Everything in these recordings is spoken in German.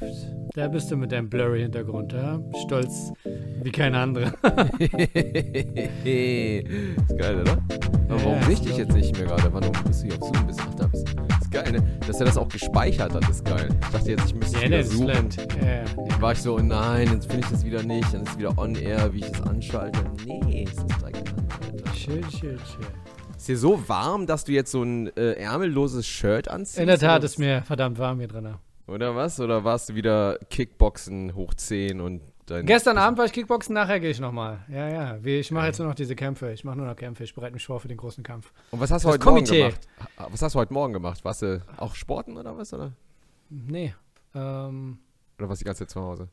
läuft. Da bist du mit deinem blurry Hintergrund, ja? Stolz wie kein anderer. ist geil, oder? Aber warum Ja, ich jetzt nicht mehr gerade? Warum bist du hier auf Zoom bist? Ach, da bist du. Ist geil, ne? Dass er das auch gespeichert hat, ist geil. Ich dachte jetzt, ich müsste Ja, wieder das blöd. Ja, war ich so, oh nein, jetzt finde ich das wieder nicht. Dann ist es wieder on air, wie ich es anschalte. Nee, es ist direkt an. Schön, schön, schön. Ist dir so warm, dass du jetzt so ein äh, ärmelloses Shirt anziehst? In der Tat ist mir verdammt warm hier drin. Oder was? Oder warst du wieder Kickboxen hoch 10 und dein. Gestern Abend war ich Kickboxen, nachher gehe ich nochmal. Ja, ja. Ich mache jetzt nur noch diese Kämpfe. Ich mache nur noch Kämpfe. Ich bereite mich vor für den großen Kampf. Und was hast du Das heute Morgen Komitee. gemacht? Ha- Was hast du heute Morgen gemacht? Warst du auch Sporten oder was? Oder, Nee. Ähm, oder warst du die ganze Zeit zu Hause?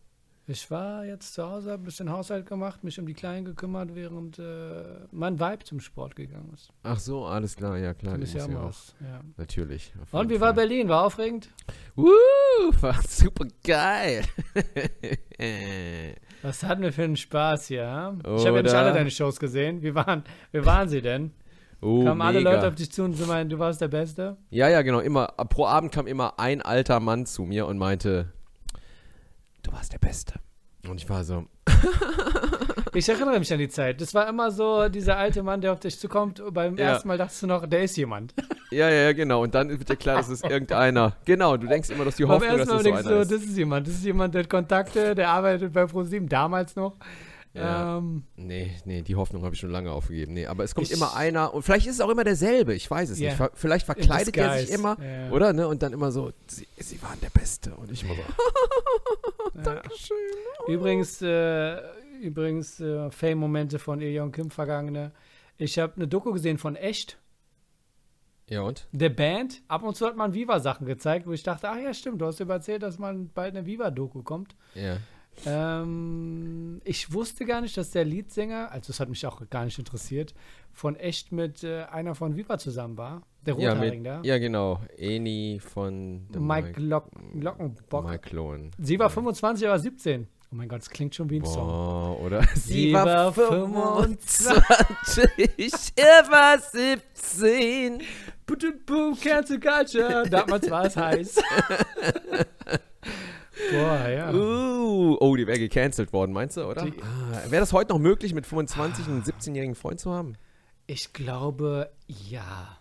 Ich war jetzt zu Hause, habe ein bisschen Haushalt gemacht, mich um die Kleinen gekümmert, während äh, mein Weib zum Sport gegangen ist. Ach so, alles klar, ja klar. Die ich ja auch. was. Ja. Natürlich. Und wie war Fall. Berlin? War aufregend? Woo, war super geil. Was hatten wir für einen Spaß hier? ja? Ich habe ja nicht alle deine Shows gesehen. Wie waren, wie waren sie denn? oh, Kamen alle mega. Leute auf dich zu und sie meinen, du warst der Beste? Ja, ja, genau. Immer, pro Abend kam immer ein alter Mann zu mir und meinte, du warst der Beste. Und ich war so, Ich erinnere mich an die Zeit. Das war immer so dieser alte Mann, der auf dich zukommt. Beim Ja. ersten Mal dachtest du noch, der ist jemand. ja, ja, ja, genau. Und dann wird dir klar, das ist irgendeiner. Genau, du denkst immer, dass die Hoffnung, dass das so denkst einer du, ist. das ist jemand. Das ist jemand, der hat Kontakte, der arbeitet bei ProSieben, damals noch. Ja. Ähm, Nee, nee, die Hoffnung habe ich schon lange aufgegeben. Nee, aber es kommt Ich- immer einer und vielleicht ist es auch immer derselbe, ich weiß es Ja. nicht. Vielleicht verkleidet er sich immer, Ja. oder? Ne? Und dann immer so, sie, sie waren der Beste. Und ich immer so, ja. Dankeschön. Übrigens, äh, übrigens äh, Fame-Momente von Ilion Kim vergangene. Ich habe eine Doku gesehen von Echt, Ja und? der Band. Ab und zu hat man Viva-Sachen gezeigt, wo ich dachte, ach ja, stimmt, du hast über erzählt, dass man bald eine Viva-Doku kommt. Ja. Ähm, ich wusste gar nicht, dass der Leadsänger, also das hat mich auch gar nicht interessiert, von echt mit äh, einer von Viva zusammen war. Der Ja, Rothaarigen mit, da. ja, genau. Eni von Mike, Lock Lockenbock. Mike Kloen. Sie war 25, er war 17. Oh mein Gott, das klingt schon wie ein Song. Boah, oder? Sie war 25, er war 17. Boom, Cancel Culture. Damals war es heiß. Boah, ja. Uh, oh, die wäre gecancelt worden, meinst du, oder? Ah, wäre das heute noch möglich, mit 25 einen 17-jährigen Freund zu haben? Ich glaube, ja.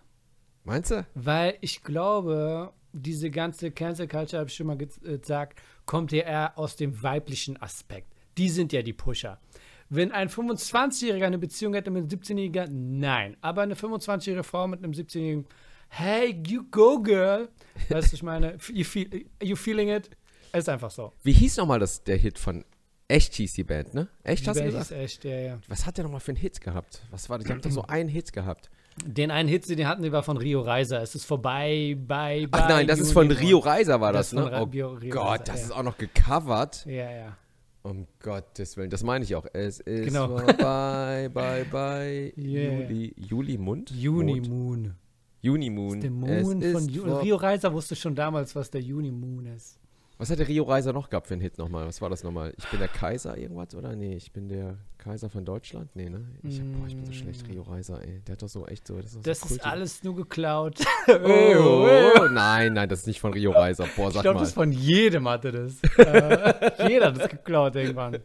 Meinst du? Weil ich glaube, diese ganze Cancel Culture, habe ich schon mal äh, gesagt, kommt ja eher aus dem weiblichen Aspekt. Die sind ja die Pusher. Wenn ein 25-Jähriger eine Beziehung hätte mit einem 17-Jährigen, nein. Aber eine 25-jährige Frau mit einem 17-Jährigen, hey, you go, girl. Weißt du, ich meine, you, feel, you feeling it? Ist einfach so. Wie hieß nochmal das, der Hit von Echt hieß die Band, ne? Echt hast Die du Band gesagt? ist echt, ja, ja. Was hat der nochmal für einen Hit gehabt? Was war das? Die haben doch so einen Hit gehabt. Den einen Hit, den hatten, der war von Rio Reiser. Es ist vorbei, bye, bye. Ach nein, das ist von. Rio Reiser war Das das, ist ne? Oh Rio Gott, Reiser, das ja. ist auch noch gecovert. Ja, ja. Um Gottes Willen, das meine ich auch. Es ist Genau. vorbei, bye, bye. Yeah. Juli, Juli Mund? Juni Mond. Moon. Juni Moon. Der Es Moon ist von Ju Rio Reiser wusste schon damals, was der Juni Moon ist. Was hat der Rio Reiser noch gehabt für einen Hit nochmal? Was war das nochmal? Ich bin der Kaiser irgendwas oder? Nee, ich bin der Kaiser von Deutschland? Nee, ne? Ich, boah, ich bin so schlecht, Rio Reiser, ey. Der hat doch so echt so. Das ist, Das so ist alles nur geklaut. Oh, nein, nein, das ist nicht von Rio Reiser. Boah, ich sag glaube, mal. das ist von jedem hatte das. äh, jeder hat das geklaut irgendwann.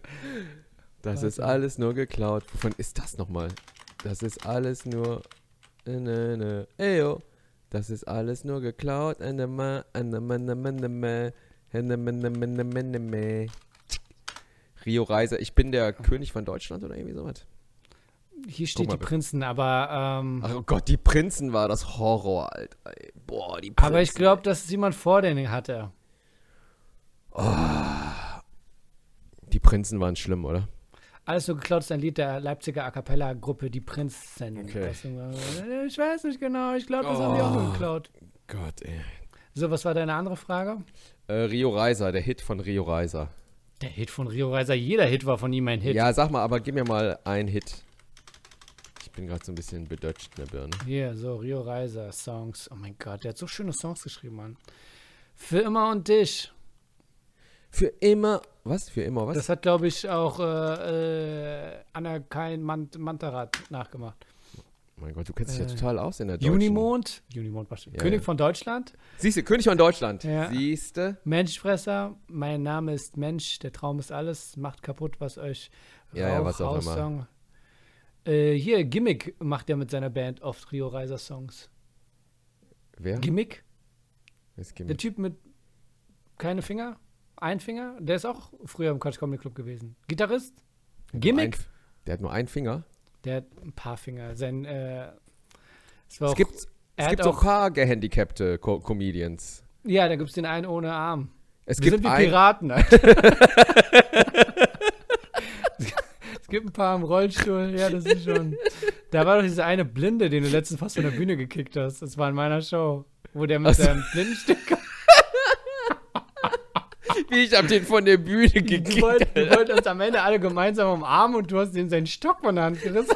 Das ist alles nur geklaut. Wovon ist das nochmal? Das ist alles nur. äh, Ne, ne, eyo. Das ist alles nur geklaut. Ane, ma, ane, ma, Rio Reiser, ich bin der König von Deutschland oder irgendwie sowas. Hier steht die bitte. Prinzen, aber ähm, Ach oh Gott, die Prinzen war das Horror, Alter. Ey. Boah, die Prinzen. aber ich glaube, dass es jemand vor denen hatte. Die Prinzen waren schlimm, oder? Alles nur geklaut ist ein Lied der Leipziger A cappella Gruppe Die Prinzen. Okay. Äh, ich weiß nicht genau, ich glaube, das haben die auch nur Oh. geklaut. Gott, ey. So, was war deine andere Frage? Äh, Rio Reiser, der Hit von Rio Reiser. Der Hit von Rio Reiser, jeder Hit war von ihm ein Hit. Ja, sag mal, aber gib mir mal einen Hit. Ich bin gerade so ein bisschen bedutscht in der Birne. Hier, so Rio Reiser Songs. Oh mein Gott, der hat so schöne Songs geschrieben, Mann. Für immer und dich. Für immer. Was? Für immer was? Das hat, glaube ich, auch äh, äh, Anna Kain Mant Mantarat nachgemacht. Mein Gott, du kennst dich ja Äh, total aus in der deutschen. Unimond, Unimond war. Ja, König ja. von Deutschland, Siehst du, König von Deutschland. Ja. Siehste. Menschfresser, mein Name ist Mensch, der Traum ist alles, macht kaputt, was euch Ja, ja, was auch Haus immer. Song. Äh, hier, Gimmick macht er mit seiner Band oft Rio Reiser Songs. Wer? Gimmick, Ist der Gimmick. Typ mit keine Finger, ein Finger, der ist auch früher im Quatsch Comedy Club gewesen. Gitarrist, Gimmick, Ein, der hat nur einen Finger. Der hat ein paar Finger. Sein, äh, es Es auch, gibt, er es gibt so auch- ein paar gehandicapte Co Comedians. ja, da gibt es den einen ohne Arm. Es Wir gibt sind wie ein, Piraten. Alter. es gibt ein paar im Rollstuhl. Ja, das ist schon. Da war doch dieser eine Blinde, den du letztens fast von der Bühne gekickt hast. Das war in meiner Show. Wo der mit Ach so. seinem Blindenstück. Wie ich hab den von der Bühne Du gekickt. wolltest, du wolltest uns am Ende alle gemeinsam umarmen und du hast ihm seinen Stock von der Hand gerissen.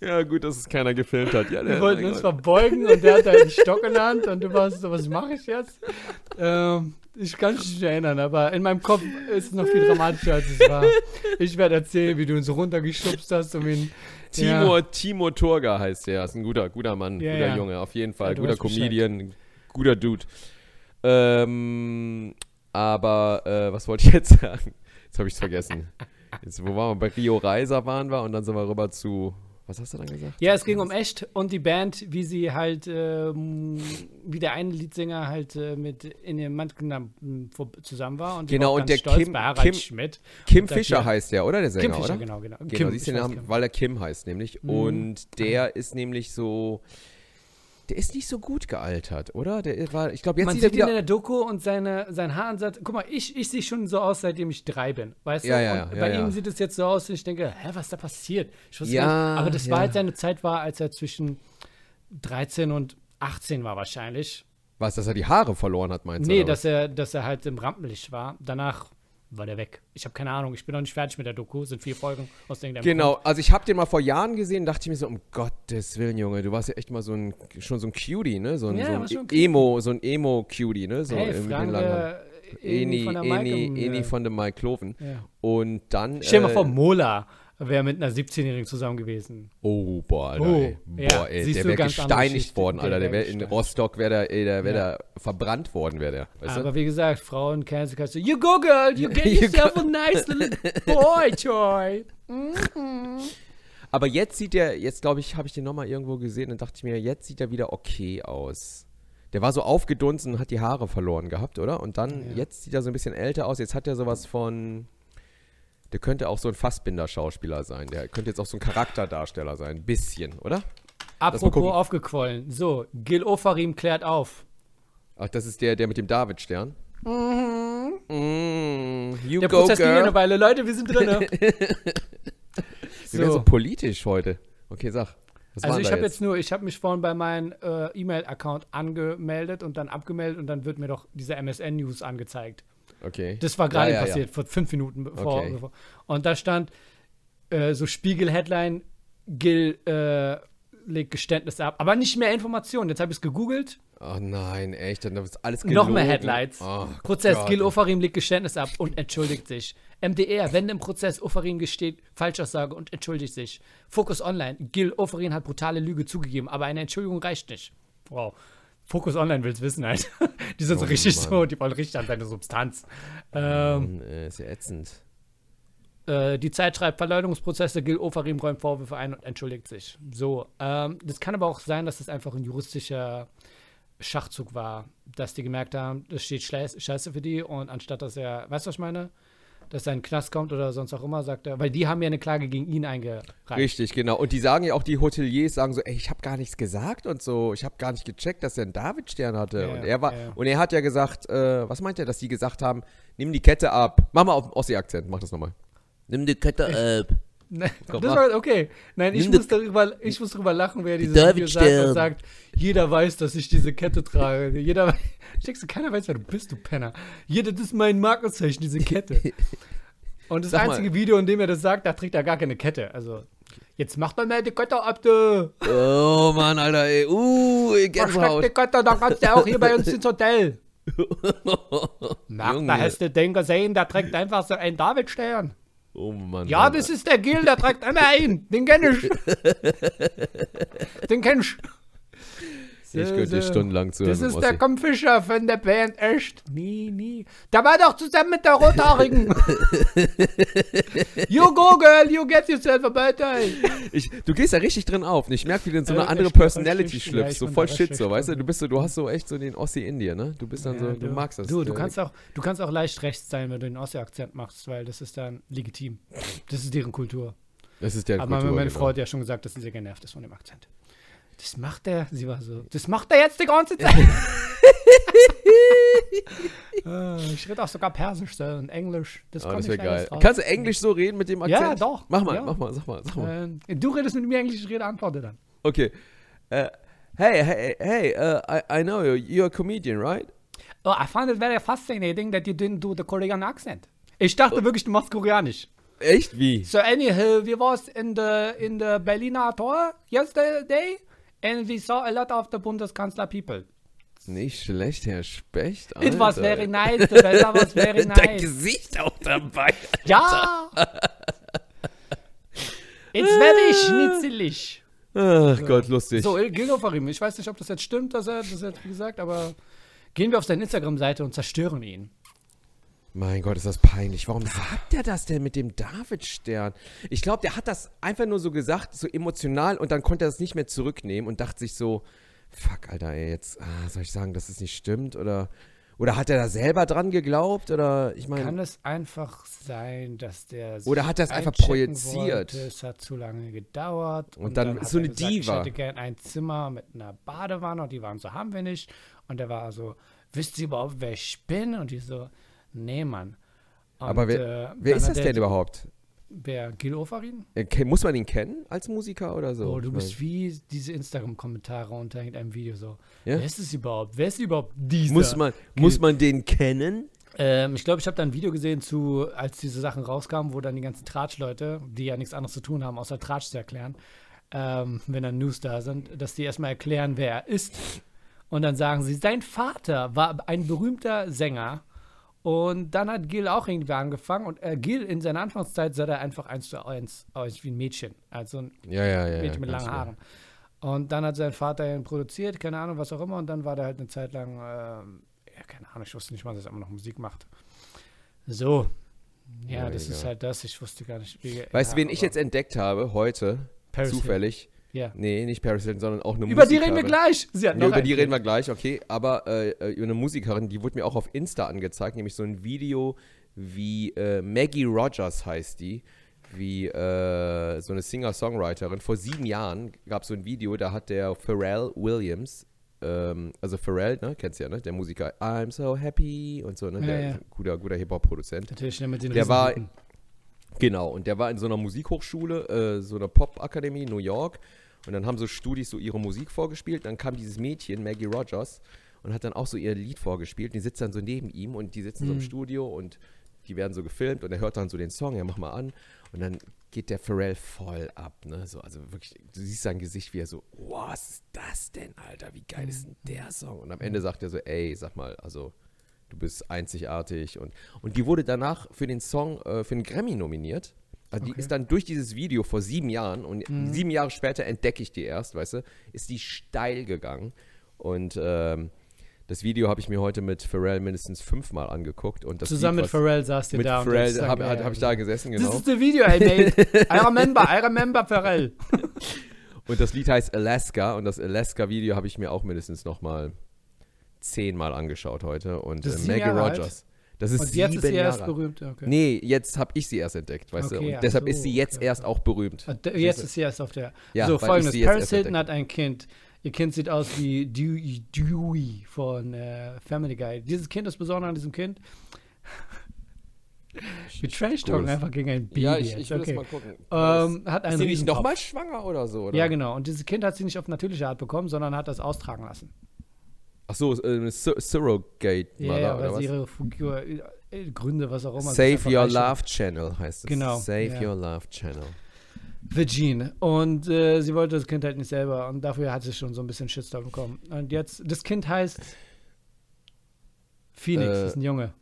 Ja, gut, dass es keiner gefilmt hat. Ja, Wir wollten uns verbeugen und der hatte einen Stock in der Hand und du warst so, was mache ich jetzt? Ähm, ich kann mich nicht erinnern, aber in meinem Kopf ist es noch viel dramatischer, als es war. Ich werde erzählen, wie du uns runtergeschubst hast, um ihn. Timur, Timo Turga heißt der. Ist ein guter, guter Mann, Ja, guter ja. Junge, auf jeden Fall. Ja, guter weißt Bescheid. Comedian, guter Dude. Ähm, aber äh, was wollte ich jetzt sagen? Jetzt habe ich es vergessen. Jetzt, wo waren wir? Bei Rio Reiser waren wir und dann sind wir rüber zu. Was hast du dann gesagt? Ja, es ging um Echt und die Band, wie sie halt, ähm, wie der eine Leadsänger halt äh, mit in dem Mann zusammen war und Genau, und der stolz Kim- Kim- Schmidt. Kim Und Fischer heißt der, oder? Der Sänger, Kim Fischer, oder? genau, genau. Genau, Kim, siehst du den Namen, weil er Kim heißt nämlich. Mhm. Und der ist nämlich so. Der ist nicht so gut gealtert, oder? Der war, ich glaube, jetzt Man sieht er sieht ihn in der Doku und seine, sein Haaransatz. Guck mal, ich, ich sehe schon so aus, seitdem ich drei bin. Weißt Ja, du? ja, und ja, bei ihm sieht es jetzt so aus, und ich denke, hä, was ist da passiert? Ja, nicht. Aber das war halt seine Zeit war, als er zwischen 13 und 18 war wahrscheinlich. Was, dass er die Haare verloren hat, meinst du? nee, dass er, dass er halt im Rampenlicht war. Danach war der weg. Ich habe keine Ahnung, ich bin noch nicht fertig mit der Doku. Sind vier Folgen aus irgendeinem Genau, also ich habe den mal vor Jahren gesehen, dachte ich mir so, um Gottes Willen, Junge, du warst ja echt mal so ein, schon so ein Cutie, ne? So ein, Ja, so ein Emo, so ein Emo-Cutie, ne? So Hey, den langen Haaren. wir Eni Eni, von der Eni, Eni äh, von dem Mike Kloven. ja. Und dann. Stell dir mal äh, vor, Mola wäre mit einer 17-Jährigen zusammen gewesen. Oh, boah, Alter. Oh, ey. ja, Boah, ey, der wäre gesteinigt worden, Alter. Der wär wäre in. Rostock, wäre der, ey, der, wär Ja. der verbrannt worden, wäre der. Weißt Aber du? wie gesagt, Frauen Cancel Culture. You go, girl, you get You yourself a nice little boy toy. Aber jetzt sieht der, jetzt glaube ich, habe ich den nochmal irgendwo gesehen und dachte ich mir, jetzt sieht er wieder okay aus. Der war so aufgedunsen und hat die Haare verloren gehabt, oder? Und dann, Ja. jetzt sieht er so ein bisschen älter aus. Jetzt hat er sowas von. Der könnte auch so ein Fassbinder-Schauspieler sein. Der könnte jetzt auch so ein Charakterdarsteller sein. Ein bisschen, oder? Apropos aufgequollen. So, Gil Ofarim klärt auf. Ach, das ist der, der mit dem David-Stern. Mhm. You Der go, Prozess ging girl. eine Weile. Leute, wir sind drin. Wir werden so so. politisch heute. Okay, sag. Was Also ich habe jetzt nur, ich habe mich vorhin bei meinem äh, E-Mail-Account angemeldet und dann abgemeldet und dann wird mir doch diese MSN-News angezeigt. Okay. Das war gerade Ja, ja, ja. passiert, vor fünf Minuten bevor. Okay. bevor. Und da stand äh, so Spiegel-Headline, Gil äh, legt Geständnis ab. Aber nicht mehr Informationen. Jetzt habe ich es gegoogelt. Oh nein, echt, dann ist alles Noch gelogen. mehr Headlines. Oh Prozess, Gott. Gil Ofarim legt Geständnis ab und entschuldigt sich. MDR, wenn im Prozess Ofarim gesteht, Falschaussage und entschuldigt sich. Fokus Online, Gil Ofarim hat brutale Lüge zugegeben, aber eine Entschuldigung reicht nicht. Wow. Fokus Online will's wissen halt. die sind so Oh richtig Mann. so, die wollen richtig an seine Substanz. Ähm, Mann, äh, ist ja ätzend. äh, die Zeit schreibt Verleumdungsprozesse, Gil Ofarim räumt Vorwürfe ein und entschuldigt sich. So, ähm, das kann aber auch sein, dass das einfach ein juristischer Schachzug war, dass die gemerkt haben, das steht Scheiß- scheiße für die und anstatt dass er, weißt du, was ich meine? Dass er in den Knast kommt oder sonst auch immer, sagt er, weil die haben ja eine Klage gegen ihn eingereicht. Richtig, genau. Und die sagen ja auch, die Hoteliers sagen so, ey, ich habe gar nichts gesagt und so. Ich habe gar nicht gecheckt, dass er einen David-Stern hatte. Ja, und er war, ja, und er hat ja gesagt, äh, was meint er, dass die gesagt haben, nimm die Kette ab. Mach mal auf Ossi-Akzent, mach das nochmal. Nimm die Kette ab. Ne, Komm, das war okay. Nein, ich muss, darüber, ich muss darüber lachen, wer dieses Video sagt und sagt, jeder weiß, dass ich diese Kette trage. Jeder weiß, ich denke, keiner weiß, wer du bist, du Penner. Jeder, das ist mein Markenzeichen, diese Kette. Und das Sag mal. einzige Video, in dem er das sagt, da trägt er gar keine Kette. Also, jetzt mach doch mal die Kette ab, du. Oh Mann, Alter, ey. Uh, Versteck Gänsehaut. die Kette, dann kannst du auch hier bei uns ins Hotel. Nach, da hast du den gesehen, der trägt einfach so einen Davidstern. Oh Mann. Ja, Mann. das ist der Gil, der trägt immer ein. Den kenn ich. Den kenn ich. Ich könnte dir stundenlang zuhören. Das ist Ossi. der Kom Fischer von der Band, echt. Nie, nie. Der war doch zusammen mit der Rothaarigen. you go, girl, you get yourself a ich, du gehst da richtig drin auf. Ich merke, wie du in so Äh, eine andere ich bin Personality. Ja, schlüpfst. so voll da shit, so, weißt du? Du bist so, du hast so echt so den Ossi-Indier, ne? Du bist dann so, Ja, du, magst das. Du, du äh, kannst auch, du kannst auch leicht rechts sein, wenn du den Ossi-Akzent machst, weil das ist dann legitim. Das ist deren Kultur. Das ist der Aber meine, Kultur, meine genau. Frau hat ja schon gesagt, dass sie sehr genervt ist von dem Akzent. Das macht er, sie war so, das macht er jetzt die ganze Zeit. Ah, ich rede auch sogar Persisch so, und Englisch. Das Oh, kann das wäre geil. Kannst du Englisch so reden mit dem Akzent? Ja, doch. Mach mal, Ja. mach mal, sag mal, sag mal. Äh, du redest mit mir Englisch, ich rede, antworte dann. Okay. Äh, hey, hey, hey, uh, I, I know you. You're a comedian, right? Oh, I found it very fascinating that you didn't do the Korean accent. Ich dachte wirklich, du machst Koreanisch. Echt? Wie? So anyhow, we was in the in the Berliner Tor yesterday and we saw a lot of the Bundeskanzler people. Nicht schlecht, Herr Specht. It was Alter. very nice, the weather was very Dein nice. Gesicht auch dabei. Ja! It's very schnitzelig. Ach Gott, lustig. So, Gil Ofarim, ich weiß nicht, ob das jetzt stimmt, dass er das jetzt gesagt, aber gehen wir auf seine Instagram-Seite und zerstören ihn. Mein Gott, ist das peinlich. Warum sagt er das denn mit dem David-Stern? Ich glaube, der hat das einfach nur so gesagt, so emotional und dann konnte er das nicht mehr zurücknehmen und dachte sich so, fuck, Alter, ey, jetzt ah, soll ich sagen, dass es nicht stimmt oder oder hat er da selber dran geglaubt oder ich Kann meine, es einfach sein, dass der Oder hat er es einfach projiziert? Wollte, es hat zu lange gedauert. Und dann hat ist so eine gesagt, Diva. Ich hätte gern ein Zimmer mit einer Badewanne und die waren so, haben wir nicht. Und er war so, wisst ihr überhaupt, wer ich bin? Und die so, nee, Mann. Und, aber wer, äh, wer ist das denn überhaupt? Wer, Gil Ofarin? Äh, Muss man ihn kennen als Musiker oder so? oh, du bist wie diese Instagram-Kommentare unter irgendeinem Video so. Ja? Wer ist es überhaupt? Wer ist überhaupt dieser? muss man, muss man den kennen? Ähm, ich glaube, ich habe da ein Video gesehen zu, als diese Sachen rauskamen, wo dann die ganzen Tratsch-Leute, die ja nichts anderes zu tun haben, außer Tratsch zu erklären, ähm, wenn dann News da sind, dass die erstmal erklären, wer er ist. Und dann sagen sie, sein Vater war ein berühmter Sänger. Und dann hat Gil auch irgendwie angefangen. Und äh, Gil in seiner Anfangszeit sah er einfach eins zu eins aus wie ein Mädchen. Also ein Ja, ja, ja. Mädchen mit langen. Haaren. Und dann hat sein Vater ihn produziert, keine Ahnung, was auch immer. Und dann war der halt eine Zeit lang, ja, keine Ahnung, ich wusste nicht mal, dass er immer noch Musik macht. So. Ja, das ist halt das. Ich wusste gar nicht, wie. Weißt du, wen ich jetzt entdeckt habe heute? Paris zufällig. Ja. Nee, nicht Paris Hilton, sondern auch eine Über die Musikerin. reden wir gleich. Sie hat Ja, noch über die reden wir gleich, okay. Aber äh, äh, über eine Musikerin, die wurde mir auch auf Insta angezeigt, nämlich so ein Video, wie äh, Maggie Rogers heißt die, wie äh, so eine Singer-Songwriterin. Vor sieben Jahren gab es so ein Video, da hat der Pharrell Williams, ähm, also Pharrell, ne, kennst du ja, ne, der Musiker, I'm so happy und so, ne, Ja, der ja. guter, guter Hip-Hop-Produzent. Natürlich ne, mit den Der war-. Genau, und der war in so einer Musikhochschule, äh, so einer Pop-Akademie in New York. Und dann haben so Studis so ihre Musik vorgespielt. Dann kam dieses Mädchen, Maggie Rogers, und hat dann auch so ihr Lied vorgespielt. Die sitzt dann so neben ihm und die sitzen so im Mhm. Studio und die werden so gefilmt und er hört dann so den Song, ja, mach mal an. Und dann geht der Pharrell voll ab, ne? So, also wirklich, du siehst sein Gesicht, wie er so, was ist das denn, Alter? Wie geil ist denn der Song? Und am Ende sagt er so, ey, sag mal, also du bist einzigartig. Und, und die wurde danach für den Song, äh, für einen Grammy nominiert. Also die Okay. ist dann durch dieses Video vor sieben Jahren und sieben Jahre später entdecke ich die erst, weißt du, ist die steil gegangen. Und ähm, das Video habe ich mir heute mit Pharrell mindestens fünfmal angeguckt. Und das Zusammen Lied, mit Pharrell saß ihr mit da. und Pharrell das habe hab, hab ich da gesessen, genau. is the video I made. I remember, I remember Pharrell. Und das Lied heißt Alaska und das Alaska-Video habe ich mir auch mindestens nochmal zehnmal angeschaut heute. Und ist äh, Maggie? Rogers. Das ist Und jetzt sieben ist sie erst Jahre. berühmt. Okay. Nee, jetzt habe ich sie erst entdeckt, weißt Okay, du. Und deshalb so, ist sie jetzt okay, erst auch berühmt. D- Jetzt ist sie erst auf der. Ja, so, folgendes: Paris erst Hilton hat ein Kind. Ihr Kind sieht aus wie Dewey, Dewey von äh, Family Guy. Dieses Kind, das Besondere an diesem Kind, wir Cool. einfach gegen ein Baby. Ja, ich, ich will okay. das mal gucken. Ähm, hat einen ist sie nicht nochmal schwanger oder so? Oder? Ja, genau. Und dieses Kind hat sie nicht auf natürliche Art bekommen, sondern hat das austragen lassen. Ach so, äh, Sur Surrogate Ja, Mother ja, oder weil was? ihre Figur, äh, Gründe, was auch immer. Save Your. Love Channel heißt es. Genau, Save ja. Your Love Channel. Virgin. Und äh, sie wollte das Kind halt nicht selber. Und dafür hat sie schon so ein bisschen Shitstorm bekommen. Und jetzt, das Kind heißt Phoenix, Äh. ist ein Junge.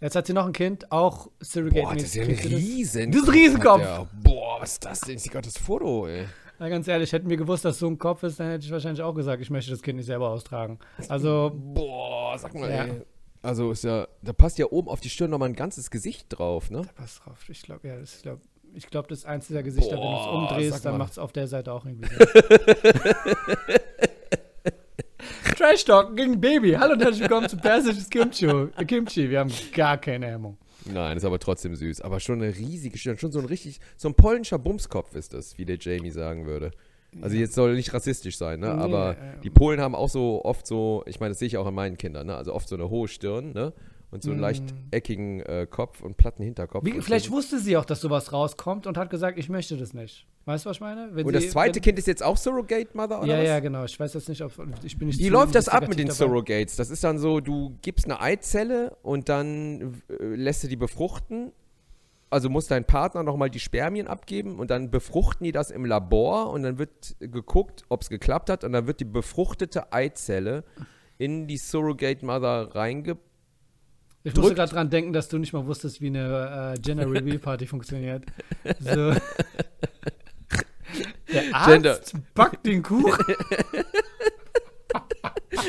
Jetzt hat sie noch ein Kind, auch surrogate Boah, das ist ja ein riesen Das ist ein Riesenkopf. Boah, was ist das denn? Ich sehe gerade das Foto, ey. Na, ganz ehrlich, hätten wir gewusst, dass so ein Kopf ist, dann hätte ich wahrscheinlich auch gesagt, ich möchte das Kind nicht selber austragen. Also, Boah, sag mal, Ja. ey. Also ist ja, da passt ja oben auf die Stirn nochmal ein ganzes Gesicht drauf, ne? pass drauf. Ich glaube, ja, das, ich glaube, ich glaub, das ist eins dieser Gesichter, wenn du es Boah, umdrehst, dann macht es auf der Seite auch irgendwie Sinn. Trash Talk gegen Baby. Hallo und herzlich willkommen zu Persisches Kimchi. Kimchi. Wir haben gar keine Hemmung. Nein, ist aber trotzdem süß. Aber schon eine riesige Stirn, schon so ein richtig, so ein polnischer Bumskopf ist das, wie der Jamie sagen würde. Also jetzt soll nicht rassistisch sein, ne? Nee, Aber äh, die Polen haben auch so oft so, ich meine, das sehe ich auch an meinen Kindern, ne? Also oft so eine hohe Stirn, ne? Und so einen leicht eckigen äh, Kopf und platten Hinterkopf. Wie, vielleicht wusste sie auch, dass sowas rauskommt und hat gesagt, ich möchte das nicht. Weißt du, was ich meine? Wenn Und sie, das zweite wenn, Kind ist jetzt auch Surrogate Mother oder Ja, was? ja, genau. Ich weiß jetzt nicht, ob ich bin nicht Wie läuft das ab mit den dabei. Surrogates? Das ist dann so, du gibst eine Eizelle und dann äh, lässt du die befruchten. Also muss dein Partner nochmal die Spermien abgeben und dann befruchten die das im Labor und dann wird geguckt, ob es geklappt hat und dann wird die befruchtete Eizelle in die Surrogate Mother reinge... Ich musste gerade dran denken, dass du nicht mal wusstest, wie eine äh, Gender Reveal Party funktioniert. So. Der Arzt Gender- backt den Kuchen.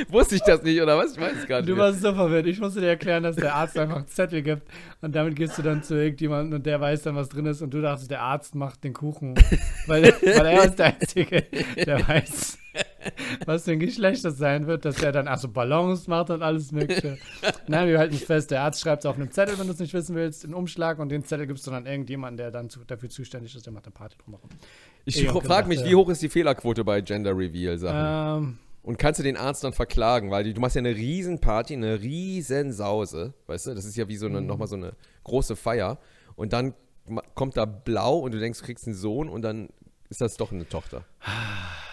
Wusste ich das nicht oder was? Ich weiß es gar nicht. Du warst so verwirrt. Ich musste dir erklären, dass der Arzt einfach einen Zettel gibt und damit gehst du dann zu irgendjemandem und der weiß dann, was drin ist und du dachtest, der Arzt macht den Kuchen. Weil, weil er ist der Einzige, der weiß, was für ein Geschlecht das sein wird, dass er dann also Ballons macht und alles Mögliche. Nein, wir halten es fest, der Arzt schreibt es auf einem Zettel, wenn du es nicht wissen willst, einen Umschlag und den Zettel gibst du dann irgendjemandem, der dann zu, dafür zuständig ist, der macht eine Party drumherum. ich frage mich, gedacht, wie hoch ist die Fehlerquote bei Gender Reveal Sachen? Ähm, Und kannst du den Arzt dann verklagen, weil die, du machst ja eine riesen Party, eine riesen Sause, weißt du? Das ist ja wie so eine, nochmal so eine große Feier. Und dann kommt da blau und du denkst, du kriegst einen Sohn und dann ist das doch eine Tochter.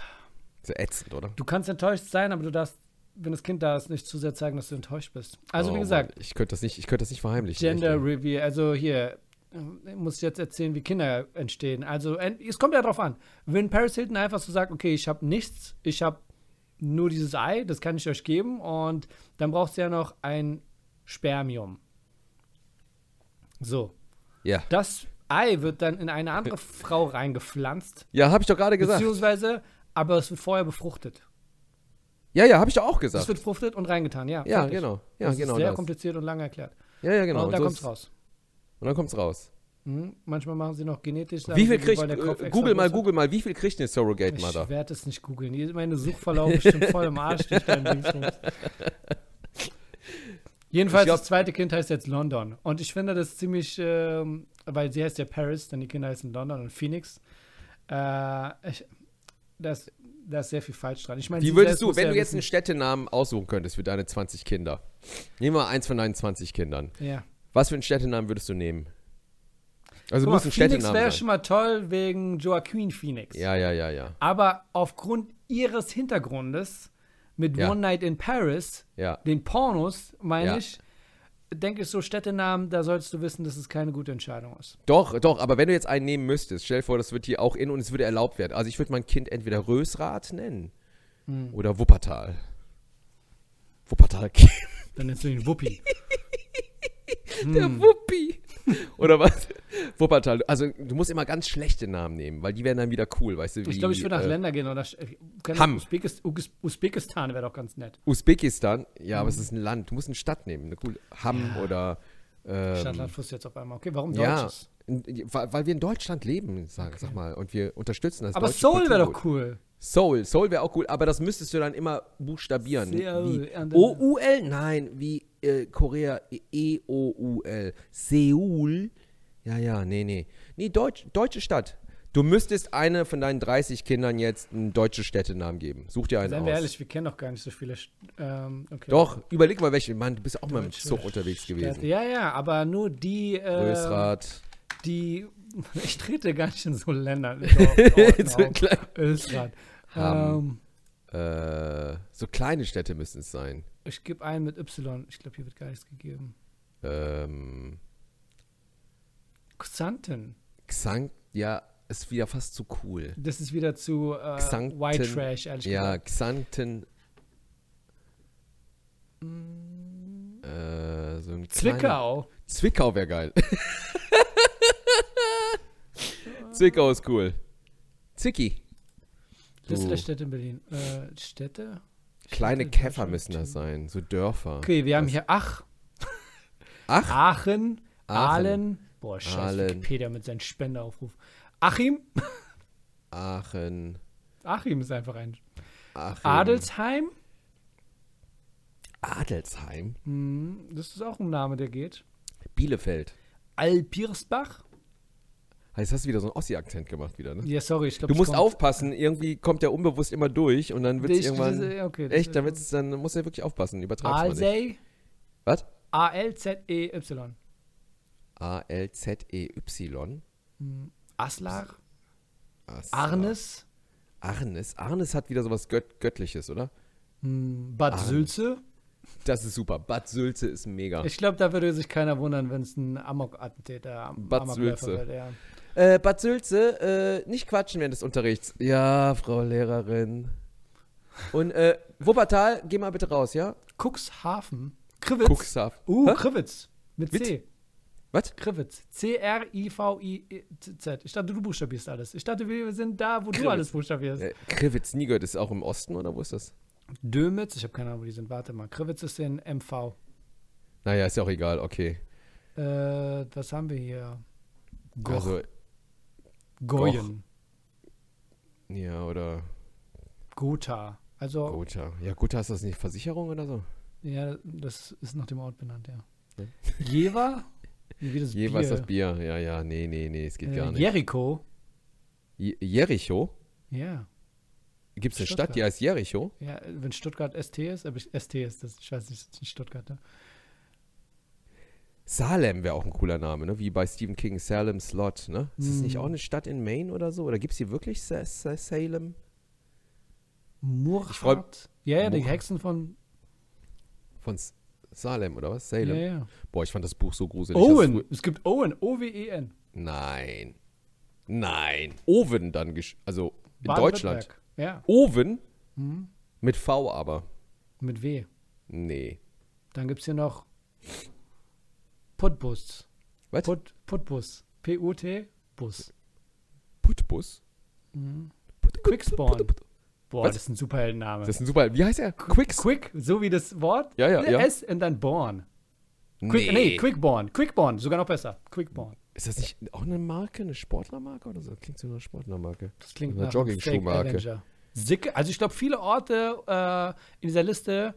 So ätzend, oder? du kannst enttäuscht sein, aber du darfst, wenn das Kind da ist, nicht zu sehr zeigen, dass du enttäuscht bist. Also, Oh wie gesagt, Mann, ich könnte das nicht, ich könnte das nicht verheimlichen. Gender. Reveal, also hier, äh, ich muss jetzt erzählen, wie Kinder entstehen. Also es kommt ja drauf an. Wenn Paris Hilton einfach so sagt, okay, ich habe nichts, ich habe nur dieses Ei, das kann ich euch geben und dann braucht ihr ja noch ein Spermium. So, Ja. das Ei wird dann in eine andere Frau reingepflanzt, Ja, habe ich doch gerade gesagt. beziehungsweise, aber es wird vorher befruchtet. Ja, ja, habe ich doch auch Es gesagt. wird befruchtet und reingetan, ja. Ja, fertig. genau. Ja, das genau ist sehr das. kompliziert und lange erklärt. Ja, ja, genau. und da so kommt's raus. Und dann kommt's raus. Mhm. Manchmal machen sie noch genetisch. sagen Wie viel kriegt, äh, Google mal. Google mal, wie viel kriegt eine Surrogate Mother? Ich werde es nicht googeln. Meine Suchverlauf ist schon voll im Arsch durch deinen Dingsbums. Jedenfalls, glaub- das zweite Kind heißt jetzt London. Und ich finde das ziemlich, ähm, weil sie heißt ja Paris, dann die Kinder heißen London und Phoenix. Äh, ich, das, da ist sehr viel falsch dran. Ich meine, Wie würdest du, wenn ja du jetzt einen Städtenamen aussuchen könntest für deine 20 Kinder? Nehmen wir eins von deinen 20 Kindern. Ja. Was für einen Städtenamen würdest du nehmen? Also Guck muss mal, ein Phoenix Städtenamen wäre sein. schon mal toll wegen Joaquin Phoenix. Ja, ja, ja, ja. Aber aufgrund ihres Hintergrundes mit Ja. One Night in Paris Ja. den Pornos, meine Ja. ich, denke ich so Städtenamen, da solltest du wissen, dass es keine gute Entscheidung ist. Doch, doch, aber wenn du jetzt einen nehmen müsstest, stell dir vor, das wird hier auch in und es würde erlaubt werden. Also ich würde mein Kind entweder Rösrath nennen Hm. oder Wuppertal. Wuppertal. Dann nennst du ihn Wuppi. Der Hm. Wuppi. Oder was? Wuppertal. Also du musst immer ganz schlechte Namen nehmen, weil die werden dann wieder cool, weißt du? Ich wie, glaube, ich würde nach äh, Ländern gehen oder äh, Hamm. Usbekist, Us- Usbekistan wäre doch ganz nett. Usbekistan. Ja, Mhm. aber es ist ein Land. Du musst eine Stadt nehmen. Eine coole Hamm oder ähm, Stadtland Fluss jetzt auf einmal. Okay, warum ja, Deutsches? in- weil, wir in Deutschland leben, sag, sag mal, und wir unterstützen das Aber Soul wäre doch cool. Soul, Soul wäre auch cool, aber das müsstest du dann immer buchstabieren. Seoul, O-U-L? Nein, wie äh, Korea E-O-U-L. Seoul? Ja, ja, nee, nee. Nee, Deutsch, deutsche Stadt. Du müsstest eine von deinen 30 Kindern jetzt einen deutschen Städtenamen geben. Such dir einen Seien aus. wir ehrlich, wir kennen doch gar nicht so viele. St- Ähm, okay. Doch, überleg mal welche. Mann, du bist auch mal im Deutsche Zug unterwegs Städte. gewesen. Ja, ja, aber nur die, äh, Rösrath. die, ich trete gar nicht in so Länder. So, klein. Hamm. Ähm, äh, so kleine Städte müssen es sein. ich gebe einen mit Y. Ich glaube, hier wird gar nichts gegeben. Ähm, Xanten. Xank, ja, ist wieder fast zu cool. Das ist wieder zu äh, Xanten. White Trash, ehrlich Ja, gesagt. Xanten. Mm. Äh, so ein kleiner- Zwickau. Zwickau wäre geil. Zwickau ist cool. Zicki. Liste So der Städte in Berlin. Äh, Städte? kleine Städte, Käfer müssen das sein, so Dörfer. Okay, wir haben hier Ach, Ach, Aachen, Aachen. Aalen. Boah, scheiße. Wikipedia mit seinem Spendeaufruf. Achim? Aachen, Achim ist einfach ein. Achim. Adelsheim? Adelsheim. Hm, das ist auch ein Name, der geht. Bielefeld. Alpirsbach? Jetzt hast du wieder so einen Ossi-Akzent gemacht wieder, ne? Ja, sorry, ich glaube, Du musst aufpassen, irgendwie kommt der unbewusst immer durch und dann wird es irgendwann. Okay, das echt, dann, wird's, dann musst du ja wirklich aufpassen, übertreib's mal nicht. Alsey? Was? A-L-Z-E-Y. A-L-Z-E-Y. Hm, Aslach? Ach, Arnes? Arnes. Arnes hat wieder sowas Gött Göttliches, oder? Hm, Bad Arnes. Sülze? Das ist super. Bad Sülze ist mega. Ich glaube, da würde sich keiner wundern, wenn es ein Amok-Attentäter am Bad Amokläufer Sülze. wird. Ja. Äh, Bad Sülze, äh, nicht quatschen während des Unterrichts. Ja, Frau Lehrerin. Und äh, Wuppertal, geh mal bitte raus, ja? Cuxhaven? Krivitz? Cuxhaven. Uh, Hä? Krivitz. Mit Mit? C. Was? Krivitz. C-R-I-V-I-Z. Ich dachte, du buchstabierst alles. Ich dachte, wir sind da, wo du Krivitz. alles buchstabierst. Äh, Krivitz nie gehört, ist auch im Osten oder wo ist das? Dömitz, ich habe keine Ahnung, wo die sind. Warte mal. Krivitz ist in MV. Naja, ist ja auch egal, okay. Äh, was haben wir hier? Goch. Also, Goyen. ja, oder Gotha. Also, Gotha. Ja, Gotha ist das nicht Versicherung oder so? ja, das ist nach dem Ort benannt, ja. Ja. Jever? Wie das Jeweils Bier. das Bier. Ja, ja, nee, nee, nee, es geht gar Äh, nicht. Jericho. Je- Jericho? Ja. Gibt es eine. Stadt, die heißt Jericho? Ja, wenn Stuttgart ST ist, aber ich, ST ist das. Ich weiß nicht, das ist nicht Stuttgart. Ne? Salem wäre auch ein cooler Name, ne? Wie bei Stephen King, Salem Slot, ne? Ist das nicht Hm. auch eine Stadt in Maine oder so? Oder gibt es hier wirklich Sa Sa Salem? Freu- ja, ja, die Murhat. Hexen von. Von S Salem oder was? Ja, Salem? ja. Boah, ich fand das Buch so gruselig. dass Owen. frü- Es gibt Owen. O-W-E-N. Nein. Nein. Owen dann, gesch- also in Deutschland. Baden-Württemberg. Ja. Owen Mhm. mit V aber. Mit W. Nee. Dann gibt es hier noch Putbus. Was? Put, Putbus. P-U-T. Bus. Putbus? Mhm. Put- Quickspawn. Boah, Was? das ist ein Superheldenname. Das ist ein super. Wie heißt er? Quicks? Quick, so wie das Wort. Ja, ja, ja. S und dann Born. Quick, nee. Quickborn. Quickborn, sogar noch besser. Quickborn. Ist das nicht auch eine Marke, eine Sportlermarke oder so? Klingt so eine Sportlermarke. Das klingt Eine nach Jogging-Schuhmarke. Also ich glaube, viele Orte äh, in dieser Liste,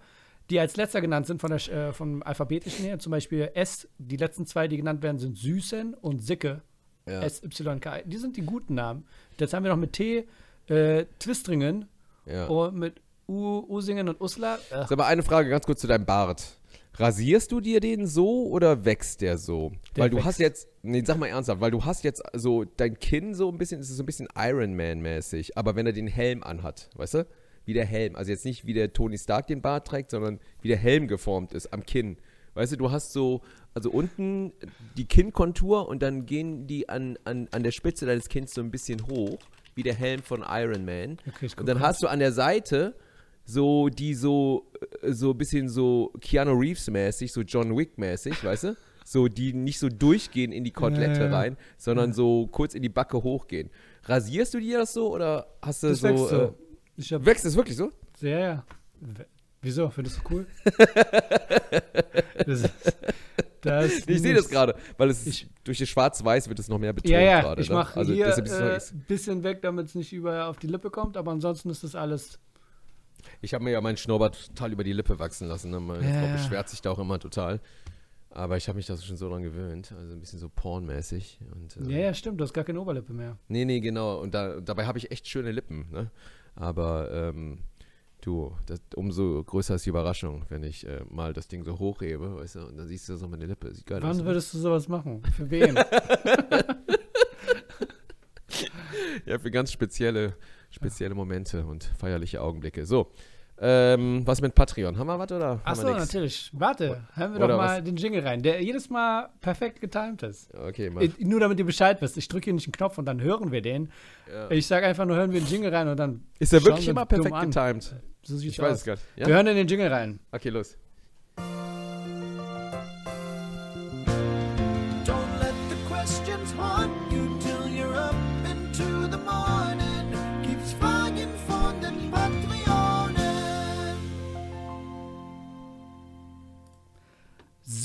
die als letzter genannt sind von der, äh, vom alphabetischen her, zum Beispiel S, die letzten zwei, die genannt werden, sind Süßen und Sicke. Ja. S-Y-K. Die sind die guten Namen. Jetzt haben wir noch mit T äh, Twistringen ja. und mit U, Usingen und Uslar. Ach, Sag mal eine Frage ganz kurz zu deinem Bart. Rasierst du dir den so oder wächst der so? Der weil du wächst. hast jetzt, nee, sag mal ernsthaft, weil du hast jetzt so dein Kinn so ein bisschen, es ist so ein bisschen Iron Man mäßig, aber wenn er den Helm anhat, weißt du? Wie der Helm, also jetzt nicht wie der Tony Stark den Bart trägt, sondern wie der Helm geformt ist am Kinn. Weißt du, du hast so, also unten die Kinnkontur und dann gehen die an, an, an der Spitze deines Kinns so ein bisschen hoch, wie der Helm von Iron Man. Okay, Und dann hast du an der Seite so die so äh, so ein bisschen so Keanu Reeves mäßig, so John Wick mäßig, weißt du? So die nicht so durchgehen in die Kotelette Ja, ja. rein, sondern so kurz in die Backe hochgehen. Rasierst du dir das so oder hast du das so, Ich hab, wächst es wirklich so? Ja, ja. Wieso? Findest du cool? das, ist- das Ich sehe das gerade, weil es Ich- durch das Schwarz-Weiß wird es noch mehr betont Ja, ja, gerade. ich ne? mache also, hier ist ein äh, bisschen weg, damit es nicht überall auf die Lippe kommt, aber ansonsten ist das alles. Ich habe mir ja meinen Schnurrbart total über die Lippe wachsen lassen. Ne? Meine Ja, Frau beschwert sich da auch immer total. Aber ich habe mich da schon so dran gewöhnt. Also ein bisschen so pornmäßig. Und, äh, Ja, ja, stimmt, du hast gar keine Oberlippe mehr. Nee, nee, genau. Und da, dabei habe ich echt schöne Lippen. Ne? Aber ähm, du, das, umso größer ist die Überraschung, wenn ich äh, mal das Ding so hochhebe, weißt du, und dann siehst du so meine Lippe. Sieht geil aus. Wann ne? würdest du sowas machen? Für wen? Ja, für ganz spezielle, spezielle Momente und feierliche Augenblicke. So. Ähm, was mit Patreon? Haben wir was oder? Achso, natürlich. Warte, hören wir Oder doch mal was? den Jingle rein, der jedes Mal perfekt getimed ist. Okay, mach. Äh, Nur damit ihr Bescheid wisst. Ich drücke hier nicht einen Knopf und dann hören wir den. Ja. Ich sage einfach nur, hören wir den Jingle rein und dann. Ist der wirklich wir immer perfekt an. getimed? So Ich weiß aus. es gar nicht. Wir Ja? hören in den Jingle rein. Okay, los.